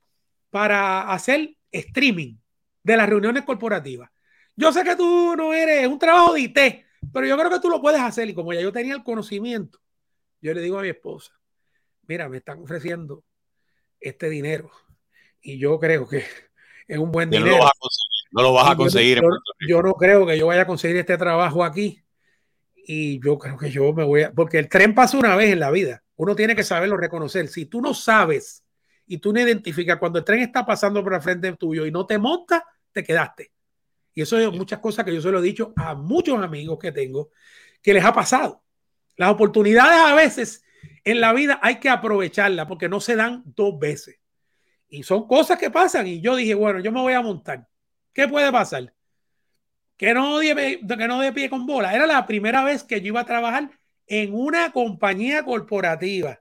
para hacer streaming de las reuniones corporativas. Yo sé que tú no eres un trabajo de IT, pero yo creo que tú lo puedes hacer. Y como ya yo tenía el conocimiento, yo le digo a mi esposa, mira, me están ofreciendo este dinero y yo creo que es un buen dinero. No lo vas a conseguir. yo, no creo que yo vaya a conseguir este trabajo aquí y yo creo que yo me voy a, porque el tren pasa una vez en la vida, uno tiene que saberlo reconocer. Si tú no sabes y tú no identificas cuando el tren está pasando por el frente tuyo y no te montas, te quedaste. Y eso es muchas cosas que yo se lo he dicho a muchos amigos que tengo que les ha pasado. Las oportunidades a veces en la vida hay que aprovecharlas porque no se dan dos veces. Y son cosas que pasan. Y yo dije, bueno, yo me voy a montar. ¿Qué puede pasar? que no, de, que no de pie con bola. Era la primera vez que yo iba a trabajar en una compañía corporativa.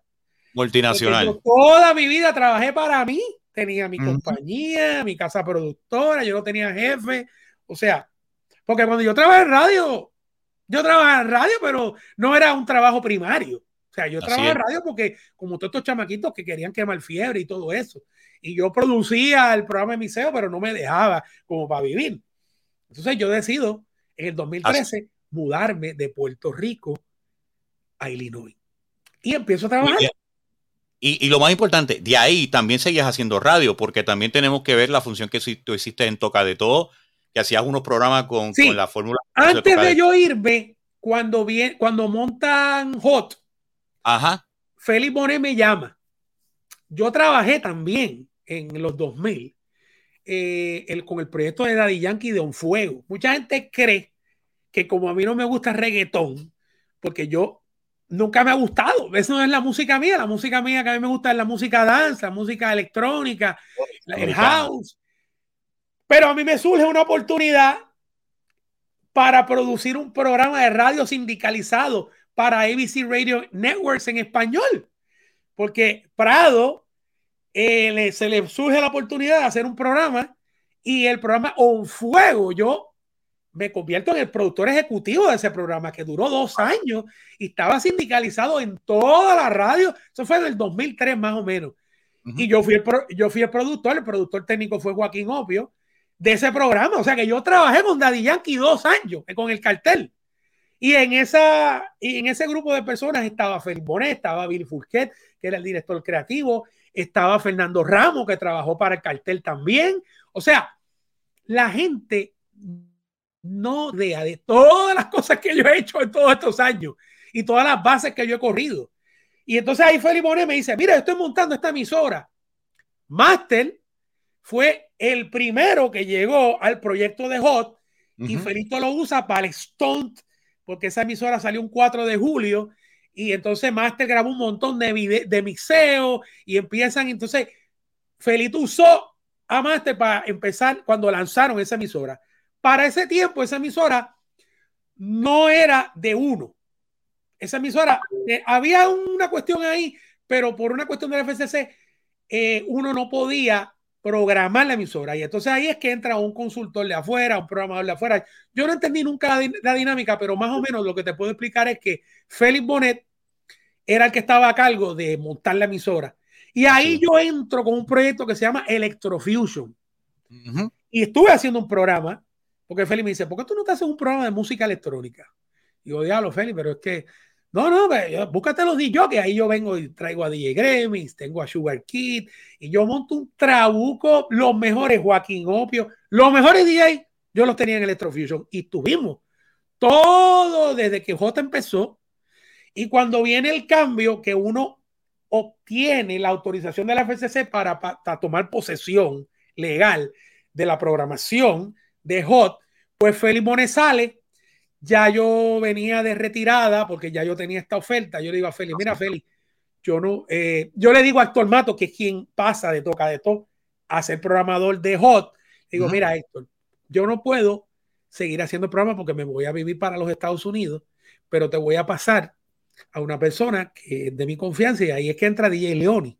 Multinacional. toda mi vida trabajé para mí. Tenía mi compañía, mi casa productora, yo no tenía jefe. O sea, porque cuando yo trabajé en radio, yo trabajaba en radio, pero no era un trabajo primario. O sea, yo trabajaba en radio porque, como todos estos chamaquitos que querían quemar fiebre y todo eso. Y yo producía el programa de Miseo, pero no me dejaba como para vivir. Entonces yo decido en el 2013 mudarme de Puerto Rico a Illinois. Y empiezo a trabajar. Y, lo más importante, de ahí también seguías haciendo radio, porque también tenemos que ver la función que tú hiciste en Toca de Todo, que hacías unos programas con, la fórmula. Antes de, yo irme, cuando, bien, cuando montan Hot, Ajá. Félix Bonet me llama. Yo trabajé también en los 2000 eh, el, con el proyecto de Daddy Yankee de Un Fuego. Mucha gente cree que como a mí no me gusta reggaetón, porque yo nunca me ha gustado, eso no es la música mía, la música mía que a mí me gusta es la música danza, música electrónica, el house. Pero a mí me surge una oportunidad para producir un programa de radio sindicalizado para ABC Radio Networks en español. Porque Prado eh, se le surge la oportunidad de hacer un programa y el programa On Fuego, yo me convierto en el productor ejecutivo de ese programa que duró dos años y estaba sindicalizado en toda la radio. Eso fue en el 2003 más o menos. Y yo fui, el yo fui el productor, el productor técnico fue Joaquín Opio de ese programa. O sea que yo trabajé con Daddy Yankee dos años eh, con el cartel. Y en, esa, en ese grupo de personas estaba Felipe Bonet, estaba Billy Furquet, que era el director creativo, estaba Fernando Ramos, que trabajó para el cartel también. O sea, la gente no de todas las cosas que yo he hecho en todos estos años y todas las bases que yo he corrido. Y entonces ahí Felipe Bonet me dice, mira, estoy montando esta emisora. Master fue el primero que llegó al proyecto de Hot y Felito lo usa para el stunt, porque esa emisora salió un 4 de julio y entonces Master grabó un montón de, de mixeo y empiezan, entonces Felito usó a Master para empezar cuando lanzaron esa emisora. Para ese tiempo, esa emisora no era de uno. Esa emisora, eh, había una cuestión ahí, pero por una cuestión del FCC, eh, uno no podía programar la emisora. Y entonces ahí es que entra un consultor de afuera, un programador de afuera. Yo no entendí nunca la, dinámica, pero más o menos lo que te puedo explicar es que Félix Bonet era el que estaba a cargo de montar la emisora. Y ahí yo entro con un proyecto que se llama Electrofusion. Y estuve haciendo un programa, porque Félix me dice, ¿por qué tú no te haces un programa de música electrónica? Y yo, diablo, Félix, pero es que, no, no, búscate los DJ, que ahí yo vengo y traigo a DJ Gremis, tengo a Sugar Kid, y yo monto un trabuco, los mejores Joaquín Opio, los mejores DJ, yo los tenía en Electrofusion, y tuvimos todo desde que J empezó, y cuando viene el cambio que uno obtiene la autorización de la FCC para, tomar posesión legal de la programación de HOT, pues Félix Mones sale. Ya yo venía de retirada porque ya yo tenía esta oferta. Yo le digo a Félix, mira, Félix, yo no, eh, yo le digo a Héctor Mato, que es quien pasa de toca de todo a ser programador de HOT. Digo, mira, Héctor, yo no puedo seguir haciendo programas porque me voy a vivir para los Estados Unidos, pero te voy a pasar a una persona que es de mi confianza y ahí es que entra DJ Leoni.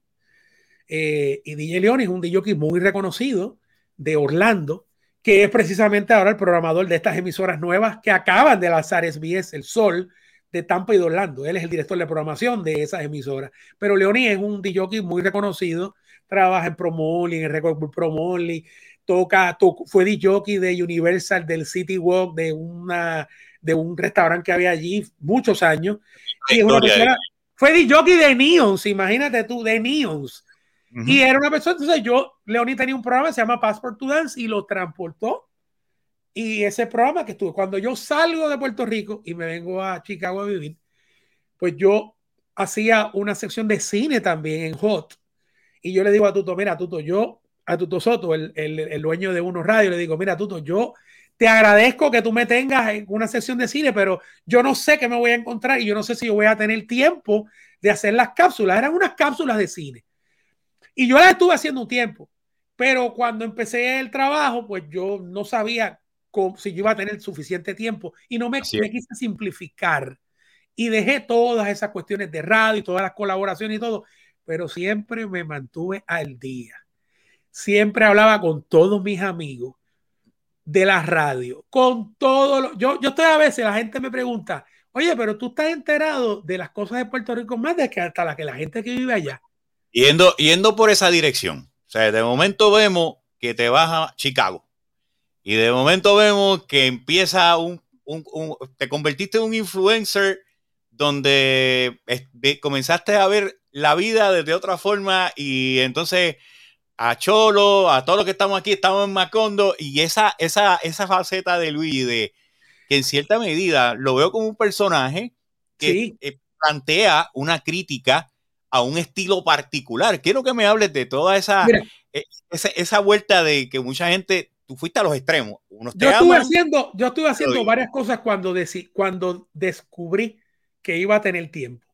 Eh, y DJ Leoni es un DJ muy reconocido de Orlando, que es precisamente ahora el programador de estas emisoras nuevas que acaban de lanzar SBS, El Sol, de Tampa y de Orlando. Él es el director de programación de esas emisoras. Pero Leoni es un DJ muy reconocido, trabaja en Promoli, en Record Promoli, toca, fue DJ de Universal, del City Walk, de una de un restaurante que había allí muchos años. Y una persona, fue jockey de Neons, imagínate tú, de Neons. Y era una persona, entonces yo, Leoni tenía un programa que se llama Passport to Dance y lo transportó. Y ese programa que estuve, cuando yo salgo de Puerto Rico y me vengo a Chicago a vivir, pues yo hacía una sección de cine también en Hot. Y yo le digo a Tuto, mira, Tuto, yo, a Tuto Soto, el, el, el dueño de Uno Radio, le digo, mira, Tuto, yo te agradezco que tú me tengas en una sesión de cine, pero yo no sé qué me voy a encontrar y yo no sé si yo voy a tener tiempo de hacer las cápsulas. Eran unas cápsulas de cine. Y yo las estuve haciendo un tiempo, pero cuando empecé el trabajo, pues yo no sabía cómo, si yo iba a tener suficiente tiempo y no me, me quise simplificar. Y dejé todas esas cuestiones de radio y todas las colaboraciones y todo, pero siempre me mantuve al día. Siempre hablaba con todos mis amigos de la radio, con todo lo, yo, yo estoy a veces, la gente me pregunta, oye, pero tú estás enterado de las cosas de Puerto Rico más de que hasta la que la gente que vive allá. Yendo, yendo por esa dirección. O sea, de momento vemos que te vas a Chicago. Y de momento vemos que empieza un, un, te convertiste en un influencer donde comenzaste a ver la vida de otra forma y entonces a Cholo, a todos los que estamos aquí, estamos en Macondo, y esa, esa, esa faceta de Luis, de, que en cierta medida lo veo como un personaje que eh, plantea una crítica a un estilo particular. Quiero que me hables de toda esa, eh, esa, vuelta de que mucha gente, tú fuiste a los extremos. yo, estuve haciendo, yo estuve haciendo varias cosas cuando, cuando descubrí que iba a tener tiempo.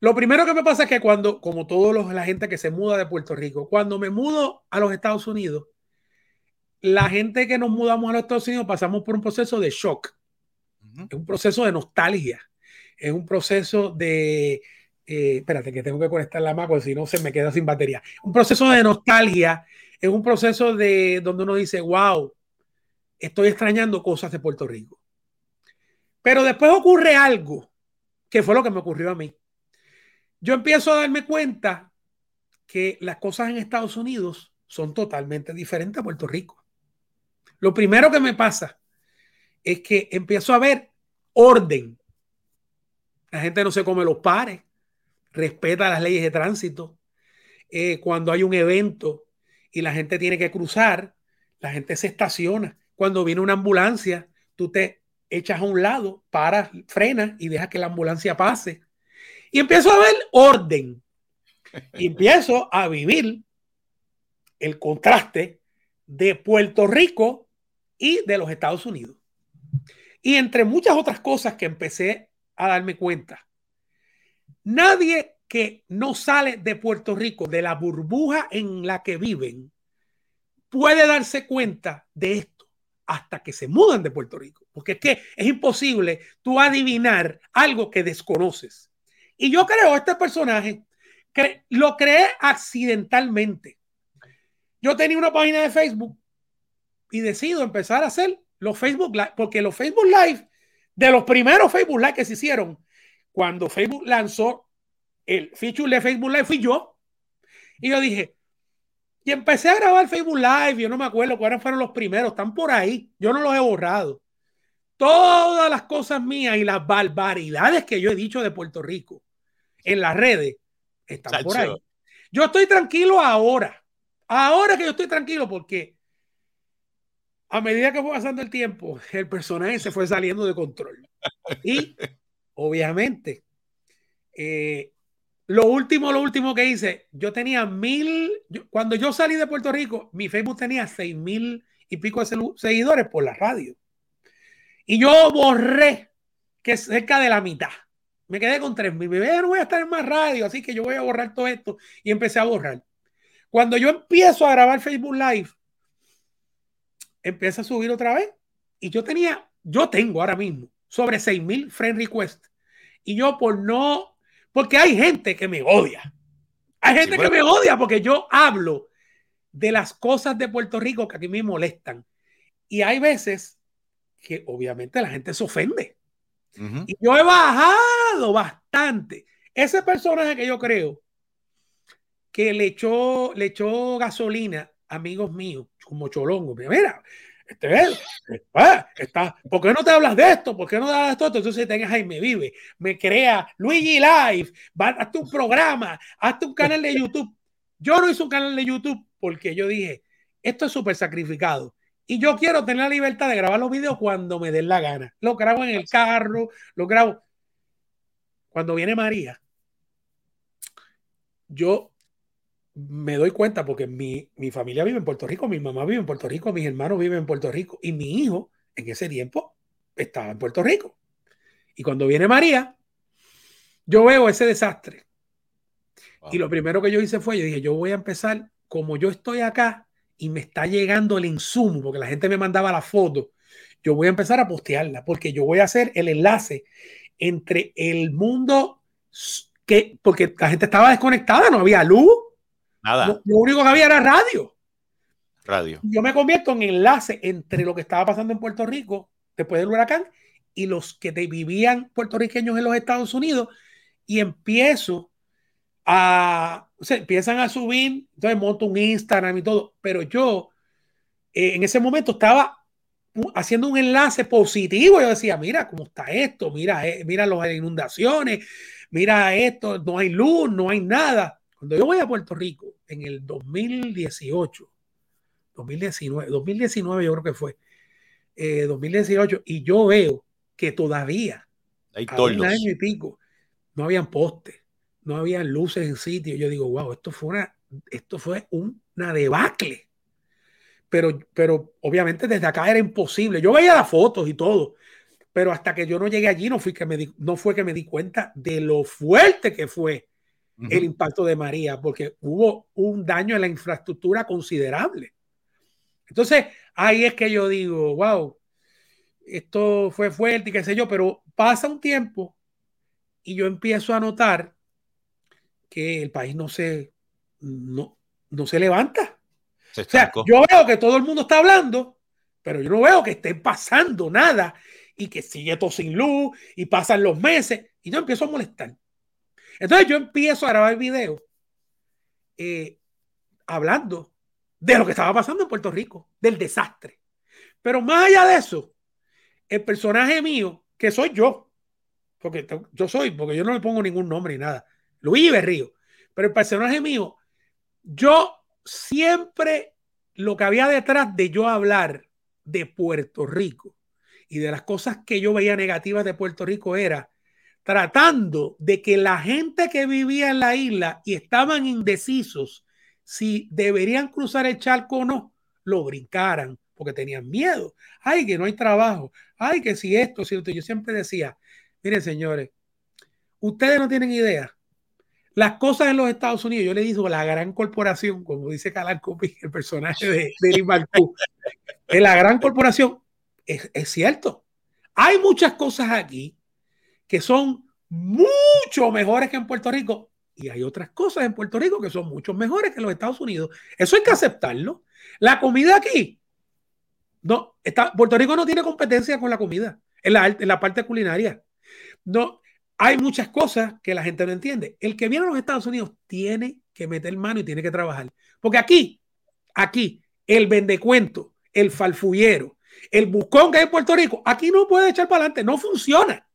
Lo primero que me pasa es que cuando, como toda la gente que se muda de Puerto Rico, cuando me mudo a los Estados Unidos, la gente que nos mudamos a los Estados Unidos pasamos por un proceso de shock. Es un proceso de nostalgia. Es un proceso de... Eh, espérate, que tengo que conectar la Mac, si no se me queda sin batería. Un proceso de nostalgia. Es un proceso de donde uno dice, wow, estoy extrañando cosas de Puerto Rico. Pero después ocurre algo, que fue lo que me ocurrió a mí yo empiezo a darme cuenta que las cosas en Estados Unidos son totalmente diferentes a Puerto Rico. Lo primero que me pasa es que empiezo a ver orden. La gente no se come los pares, respeta las leyes de tránsito. eh, cuando hay un evento y la gente tiene que cruzar, la gente se estaciona. Cuando viene una ambulancia, tú te echas a un lado, paras, frenas y dejas que la ambulancia pase. Y empiezo a ver orden. Y empiezo a vivir el contraste de Puerto Rico y de los Estados Unidos. Y entre muchas otras cosas que empecé a darme cuenta, nadie que no sale de Puerto Rico, de la burbuja en la que viven, puede darse cuenta de esto hasta que se mudan de Puerto Rico. Porque es que es imposible tú adivinar algo que desconoces. Y yo creo este personaje, que lo creé accidentalmente. Yo tenía una página de Facebook y decido empezar a hacer los Facebook Live, porque los Facebook Live, de los primeros Facebook Live que se hicieron, cuando Facebook lanzó el feature de Facebook Live, fui yo. Y yo dije, y empecé a grabar Facebook Live, yo no me acuerdo cuáles fueron los primeros, están por ahí, yo no los he borrado. Todas las cosas mías y las barbaridades que yo he dicho de Puerto Rico en las redes están por ahí. Yo estoy tranquilo ahora. Ahora que yo estoy tranquilo porque a medida que fue pasando el tiempo, el personaje se fue saliendo de control. Y obviamente, eh, lo último, lo último que hice, yo tenía mil, cuando yo salí de Puerto Rico, mi Facebook tenía seis mil y pico de seguidores por la radio. Y yo borré que cerca de la mitad. Me quedé con tres mil. Me no voy a estar en más radio, así que yo voy a borrar todo esto. Y empecé a borrar. Cuando yo empiezo a grabar Facebook Live, empieza a subir otra vez. Y yo tenía, yo tengo ahora mismo sobre 6000 friend requests. Y yo por no, porque hay gente que me odia. Hay gente que me odia porque yo hablo de las cosas de Puerto Rico que aquí me molestan. Y hay veces que obviamente la gente se ofende. Y yo he bajado bastante. Ese personaje que yo creo que le echó, le echó gasolina amigos míos, como Cholongo. Mira, este, ah, está, ¿por qué no te hablas de esto? ¿Por qué no te hablas de esto? Entonces tengas Jaime Vive, me crea Luigi Live, va, hazte un programa, hazte un canal de YouTube. Yo no hice un canal de YouTube porque yo dije, esto es súper sacrificado. Y yo quiero tener la libertad de grabar los videos cuando me den la gana. Lo grabo en el carro, lo grabo. Cuando viene María, yo me doy cuenta porque mi, mi, familia vive en Puerto Rico, mi mamá vive en Puerto Rico, mis hermanos viven en Puerto Rico y mi hijo en ese tiempo estaba en Puerto Rico. Y cuando viene María, yo veo ese desastre. Y lo primero que yo hice fue, yo dije, yo voy a empezar, como yo estoy acá y me está llegando el insumo, porque la gente me mandaba la foto, yo voy a empezar a postearla, porque yo voy a hacer el enlace entre el mundo que, porque la gente estaba desconectada, no había luz, Nada. Lo, único que había era radio. Radio. Yo me convierto en enlace entre lo que estaba pasando en Puerto Rico después del huracán y los que vivían puertorriqueños en los Estados Unidos y empiezo a, o sea, empiezan a subir, entonces monto un Instagram y todo, pero yo eh, en ese momento estaba haciendo un enlace positivo, yo decía, mira cómo está esto, mira, eh, mira las inundaciones, mira esto, no hay luz, no hay nada. Cuando yo voy a Puerto Rico en el 2018, 2019, 2019 yo creo que fue, 2018, eh, y yo veo que todavía, hay un año y pico, no habían postes, no habían luces en sitio. Yo digo, wow, esto fue una, esto fue una debacle. Pero, pero obviamente desde acá era imposible. Yo veía las fotos y todo, pero hasta que yo no llegué allí no, fui que me no fue que me di cuenta de lo fuerte que fue el impacto de María, porque hubo un daño en la infraestructura considerable. Entonces, ahí es que yo digo, wow, esto fue fuerte y qué sé yo, pero pasa un tiempo y yo empiezo a notar que el país no se, no, no se levanta. o sea, yo veo que todo el mundo está hablando, pero yo no veo que esté pasando nada y que sigue todo sin luz y pasan los meses y yo empiezo a molestar. Entonces yo empiezo a grabar videos eh, hablando de lo que estaba pasando en Puerto Rico, del desastre. Pero más allá de eso, el personaje mío, que soy yo, porque yo soy, porque yo no le pongo ningún nombre ni nada, Luis Berrío, pero el personaje mío yo siempre lo que había detrás de yo hablar de Puerto Rico y de las cosas que yo veía negativas de Puerto Rico era tratando de que la gente que vivía en la isla y estaban indecisos si deberían cruzar el charco o no, lo brincaran porque tenían miedo. Ay, que no hay trabajo. Ay, que si esto, si esto. Yo siempre decía, miren señores, ustedes no tienen idea. Las cosas en los Estados Unidos, yo le digo la gran corporación, como dice Calan el personaje de, de en la gran corporación, es, es cierto. Hay muchas cosas aquí que son mucho mejores que en Puerto Rico y hay otras cosas en Puerto Rico que son mucho mejores que en los Estados Unidos. Eso hay que aceptarlo. La comida aquí, no, está, Puerto Rico no tiene competencia con la comida en la, en la parte culinaria. No, hay muchas cosas que la gente no entiende. El que viene a los Estados Unidos tiene que meter mano y tiene que trabajar. Porque aquí, aquí, el vendecuento, el falfullero, el buscón que hay en Puerto Rico, aquí no puede echar para adelante, no funciona.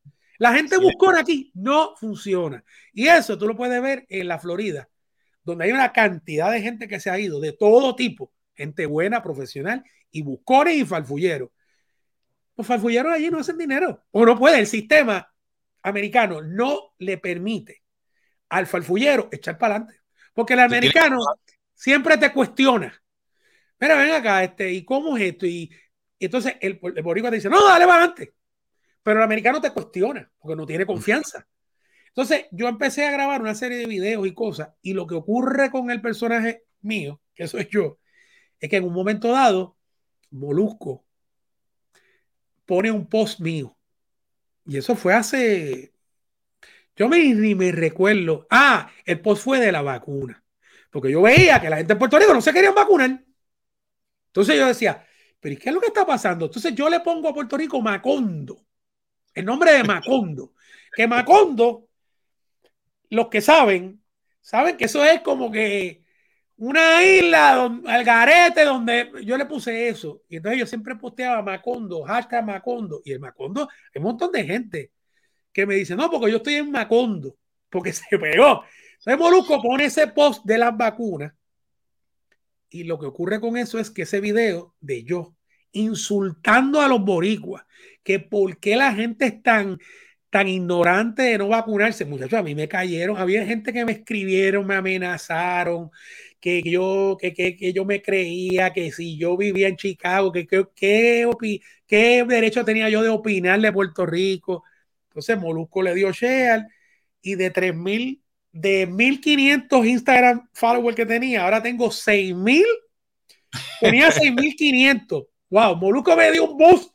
La gente buscona aquí no funciona. Y eso tú lo puedes ver en la Florida, donde hay una cantidad de gente que se ha ido de todo tipo, gente buena, profesional, y buscones y falfulleros. Los falfulleros allí no hacen dinero, o no puede. El sistema americano no le permite al falfullero echar para adelante, porque el americano siempre te cuestiona. Mira, ven acá, este, ¿y cómo es esto? Y, entonces el, el boricua te dice, no, dale para adelante. Pero el americano te cuestiona porque no tiene confianza. Entonces, yo empecé a grabar una serie de videos y cosas, y lo que ocurre con el personaje mío, que soy yo, es que en un momento dado, Molusco pone un post mío. Y eso fue hace. Yo me, ni me recuerdo. Ah, el post fue de la vacuna. Porque yo veía que la gente en Puerto Rico no se querían vacunar. Entonces yo decía, pero ¿y qué es lo que está pasando? Entonces yo le pongo a Puerto Rico Macondo el nombre de Macondo. Que Macondo, los que saben, saben que eso es como que una isla al garete donde yo le puse eso. Y entonces yo siempre posteaba Macondo, hashtag Macondo. Y el Macondo, hay un montón de gente que me dice, no, porque yo estoy en Macondo, porque se pegó. Entonces Molusco pone ese post de las vacunas. Y lo que ocurre con eso es que ese video de yo insultando a los boricuas, que por qué la gente es tan, ignorante de no vacunarse. Muchachos, a mí me cayeron, había gente que me escribieron, me amenazaron, que yo, que, que, yo me creía que si yo vivía en Chicago, que, que, qué derecho tenía yo de opinar de Puerto Rico. Entonces Molusco le dio share y de 3000 de 1500 Instagram followers que tenía, ahora tengo 6000. Tenía 6500. Wow, Molusco me dio un boost.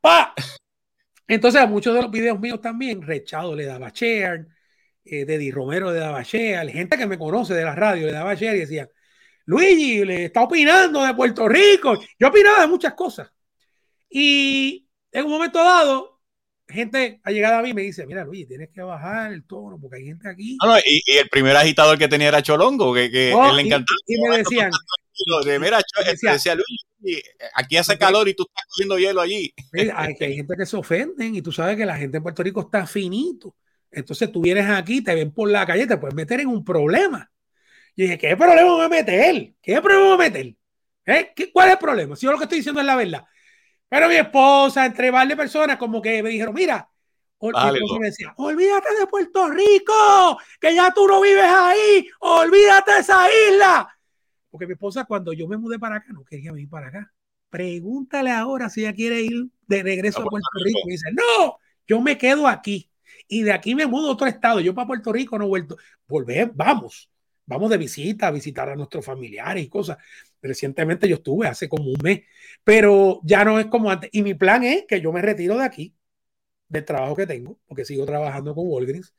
¡Pa! Entonces a muchos de los videos míos también, Rechado le daba share, eh, Deddy Romero le daba share, gente que me conoce de la radio le daba share y decía, Luigi le está opinando de Puerto Rico. Yo opinaba de muchas cosas. Y en un momento dado, gente ha llegado a mí y me dice, mira Luigi, tienes que bajar el tono porque hay gente aquí. y, el primer agitador que tenía era Cholongo, que, que le encantaba. Y, me decían, mira, decía, Luigi, aquí hace calor y tú estás cogiendo hielo allí. Hay, hay gente que se ofenden y tú sabes que la gente en Puerto Rico está finito. Entonces tú vienes aquí, te ven por la calle, te puedes meter en un problema. Y dije, ¿qué problema me voy a meter? ¿Qué problema me voy a meter? ¿Eh? ¿Cuál es el problema? Si yo lo que estoy diciendo es la verdad. Pero mi esposa, entre varias personas, como que me dijeron, mira, me decía, olvídate de Puerto Rico, que ya tú no vives ahí, olvídate de esa isla. Porque mi esposa, cuando yo me mudé para acá, no quería venir para acá. Pregúntale ahora si ella quiere ir de regreso a Puerto, Rico. Y dice, no, yo me quedo aquí. Y de aquí me mudo a otro estado. Yo para Puerto Rico no he vuelto. Volver, vamos. Vamos de visita a visitar a nuestros familiares y cosas. Recientemente yo estuve hace como un mes, pero ya no es como antes. Y mi plan es que yo me retiro de aquí, del trabajo que tengo, porque sigo trabajando con Walgreens.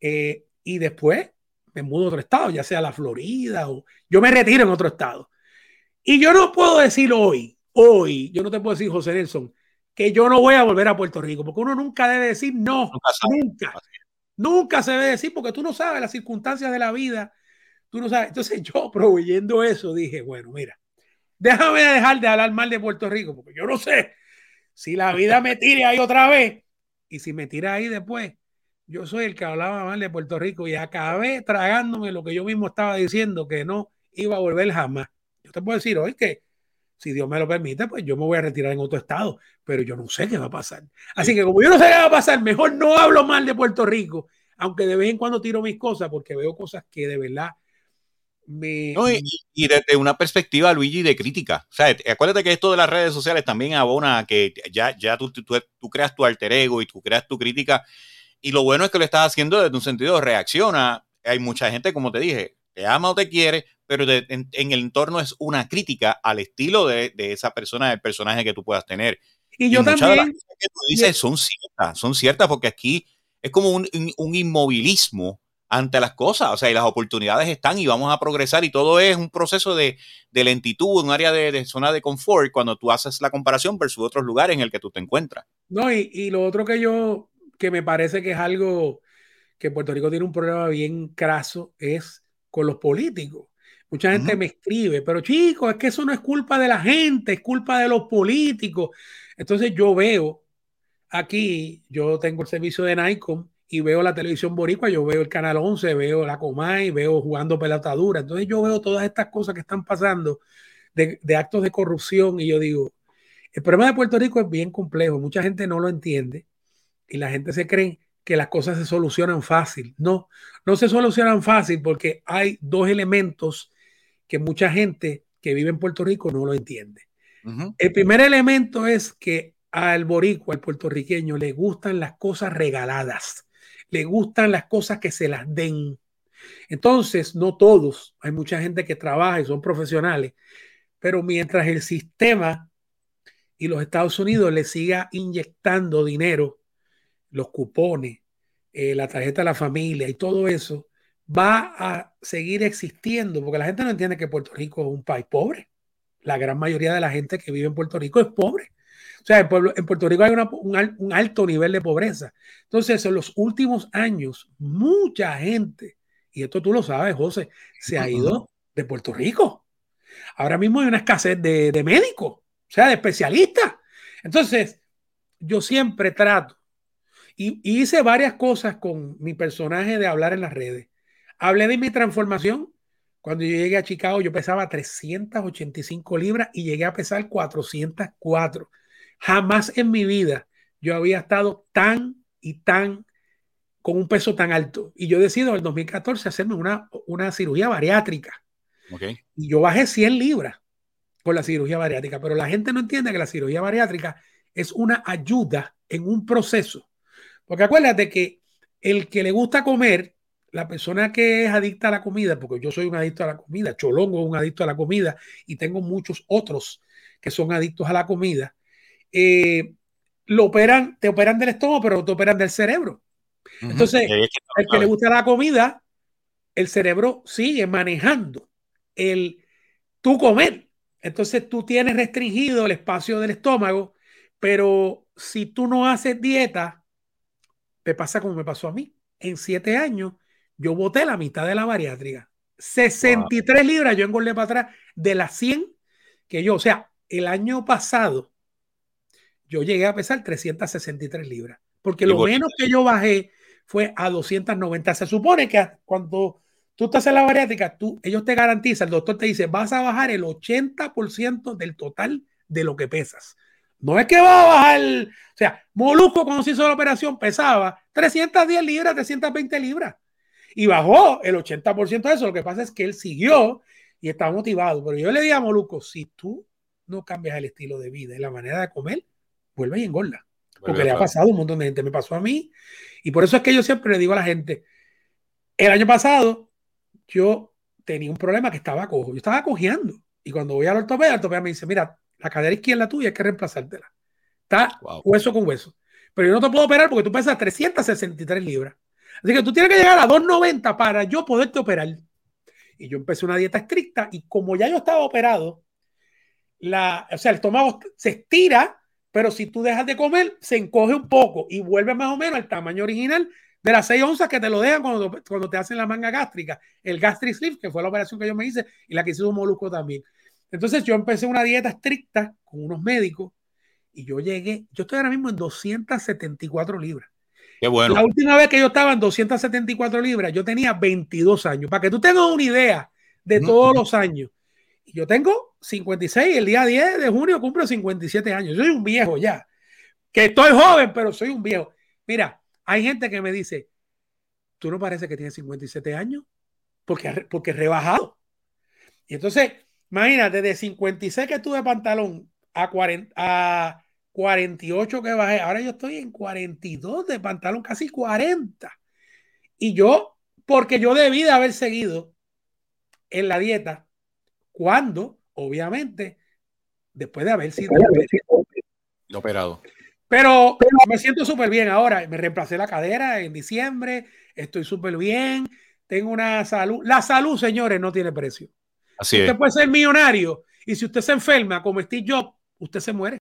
Eh, y después me mudo a otro estado, ya sea la Florida o yo me retiro en otro estado. Y yo no puedo decir hoy, hoy, yo no te puedo decir, José Nelson, que yo no voy a volver a Puerto Rico, porque uno nunca debe decir no, nunca, nunca, se debe decir, porque tú no sabes las circunstancias de la vida, tú no sabes. Entonces yo, proveyendo eso, dije, bueno, mira, déjame dejar de hablar mal de Puerto Rico, porque yo no sé si la vida me tire ahí otra vez, y si me tira ahí después, yo soy el que hablaba mal de Puerto Rico y acabé tragándome lo que yo mismo estaba diciendo que no iba a volver jamás. Yo te puedo decir hoy que si Dios me lo permite, pues yo me voy a retirar en otro estado, pero yo no sé qué va a pasar. Así que como yo no sé qué va a pasar, mejor no hablo mal de Puerto Rico, aunque de vez en cuando tiro mis cosas porque veo cosas que de verdad me... No, y, y, desde una perspectiva, Luigi, de crítica. O sea, acuérdate que esto de las redes sociales también abona que ya, ya tú, tú, tú creas tu alter ego y tú creas tu crítica. Y lo bueno es que lo estás haciendo desde un sentido de reacciona. Hay mucha gente, como te dije, te ama o te quiere, pero de, en, en, el entorno es una crítica al estilo de, de, esa persona, del personaje que tú puedas tener. Y yo y también. De las cosas que tú dices son ciertas, son ciertas porque aquí es como un, un, inmovilismo ante las cosas, o sea, y las oportunidades están y vamos a progresar y todo es un proceso de, de lentitud, un área de, de, zona de confort cuando tú haces la comparación versus otros lugares en el que tú te encuentras. No, y, y lo otro que yo, que me parece que es algo que Puerto Rico tiene un problema bien craso es con los políticos. Mucha gente uh -huh. me escribe, pero chicos, es que eso no es culpa de la gente, es culpa de los políticos. Entonces yo veo aquí, yo tengo el servicio de Nikon y veo la televisión boricua, yo veo el canal 11, veo la Comay, veo jugando pelotadura. Entonces yo veo todas estas cosas que están pasando de, de actos de corrupción y yo digo, el problema de Puerto Rico es bien complejo, mucha gente no lo entiende y la gente se cree que las cosas se solucionan fácil. No, no se solucionan fácil porque hay dos elementos que mucha gente que vive en Puerto Rico no lo entiende. Uh -huh. El primer elemento es que al boricua, al puertorriqueño, le gustan las cosas regaladas, le gustan las cosas que se las den. Entonces, no todos, hay mucha gente que trabaja y son profesionales, pero mientras el sistema y los Estados Unidos le siga inyectando dinero los cupones, eh, la tarjeta de la familia y todo eso, va a seguir existiendo, porque la gente no entiende que Puerto Rico es un país pobre. La gran mayoría de la gente que vive en Puerto Rico es pobre. O sea, en, pueblo, en Puerto Rico hay una, un, un, alto nivel de pobreza. Entonces, en los últimos años, mucha gente, y esto tú lo sabes, José, se ha ido de Puerto Rico. Ahora mismo hay una escasez de, de médicos, o sea, de especialistas. Entonces, yo siempre trato y, y, hice varias cosas con mi personaje de hablar en las redes. Hablé de mi transformación. Cuando yo llegué a Chicago, yo pesaba 385 libras y llegué a pesar 404. Jamás en mi vida yo había estado tan y tan con un peso tan alto. Y yo decido en el 2014 hacerme una, una cirugía bariátrica. Okay. Y yo bajé 100 libras con la cirugía bariátrica, pero la gente no entiende que la cirugía bariátrica es una ayuda en un proceso porque acuérdate que el que le gusta comer, la persona que es adicta a la comida, porque yo soy un adicto a la comida, Cholongo es un adicto a la comida y tengo muchos otros que son adictos a la comida, eh, lo operan, te operan del estómago, pero te operan del cerebro. Uh -huh. Entonces, el que le gusta la comida, el cerebro sigue manejando el tú comer. Entonces tú tienes restringido el espacio del estómago, pero si tú no haces dieta, te pasa como me pasó a mí. En siete años, yo boté la mitad de la bariátrica. 63 wow. libras yo engordé para atrás de las 100 que yo, o sea, el año pasado yo llegué a pesar 363 libras, porque lo menos que yo bajé fue a 290. Se supone que cuando tú estás en la bariátrica, tú, ellos te garantizan, el doctor te dice, vas a bajar el 80% del total de lo que pesas. No es que va a bajar, o sea, Molusco cuando se hizo la operación pesaba 310 libras, 320 libras y bajó el 80% de eso. Lo que pasa es que él siguió y estaba motivado. Pero yo le dije a Molusco, si tú no cambias el estilo de vida y la manera de comer, vuelve y engorda. Porque le ha pasado a un montón de gente, me pasó a mí. Y por eso es que yo siempre le digo a la gente, el año pasado yo tenía un problema que estaba cojo, yo estaba cojeando. Y cuando voy al ortopeda, el ortopeda me dice, mira, la cadera izquierda tuya hay que reemplazártela. Está wow. hueso con hueso. Pero yo no te puedo operar porque tú pesas 363 libras. Así que tú tienes que llegar a 290 para yo poderte operar. Y yo empecé una dieta estricta y como ya yo estaba operado, la, o sea, el estómago se estira, pero si tú dejas de comer, se encoge un poco y vuelve más o menos al tamaño original de las 6 onzas que te lo dejan cuando, cuando te hacen la manga gástrica, el gastric sleeve, que fue la operación que yo me hice y la que hizo un molusco también. Entonces yo empecé una dieta estricta con unos médicos y yo llegué, yo estoy ahora mismo en 274 libras. Qué bueno. La última vez que yo estaba en 274 libras, yo tenía 22 años. Para que tú tengas una idea de todos los años. Yo tengo 56, el día 10 de junio cumplo 57 años. Soy un viejo ya. Que estoy joven, pero soy un viejo. Mira, hay gente que me dice, tú no parece que tienes 57 años porque, porque rebajado. Y entonces, imagínate, de 56 que tuve pantalón a, 40, a 48 que bajé, ahora yo estoy en 42 de pantalón, casi 40. Y yo, porque yo debí de haber seguido en la dieta cuando, obviamente, después de haber sido operado. Pero, me siento súper bien ahora. Me reemplacé la cadera en diciembre. Estoy súper bien. Tengo una salud. La salud, señores, no tiene precio. Así usted puede ser millonario y si usted se enferma como Steve Jobs, usted se muere.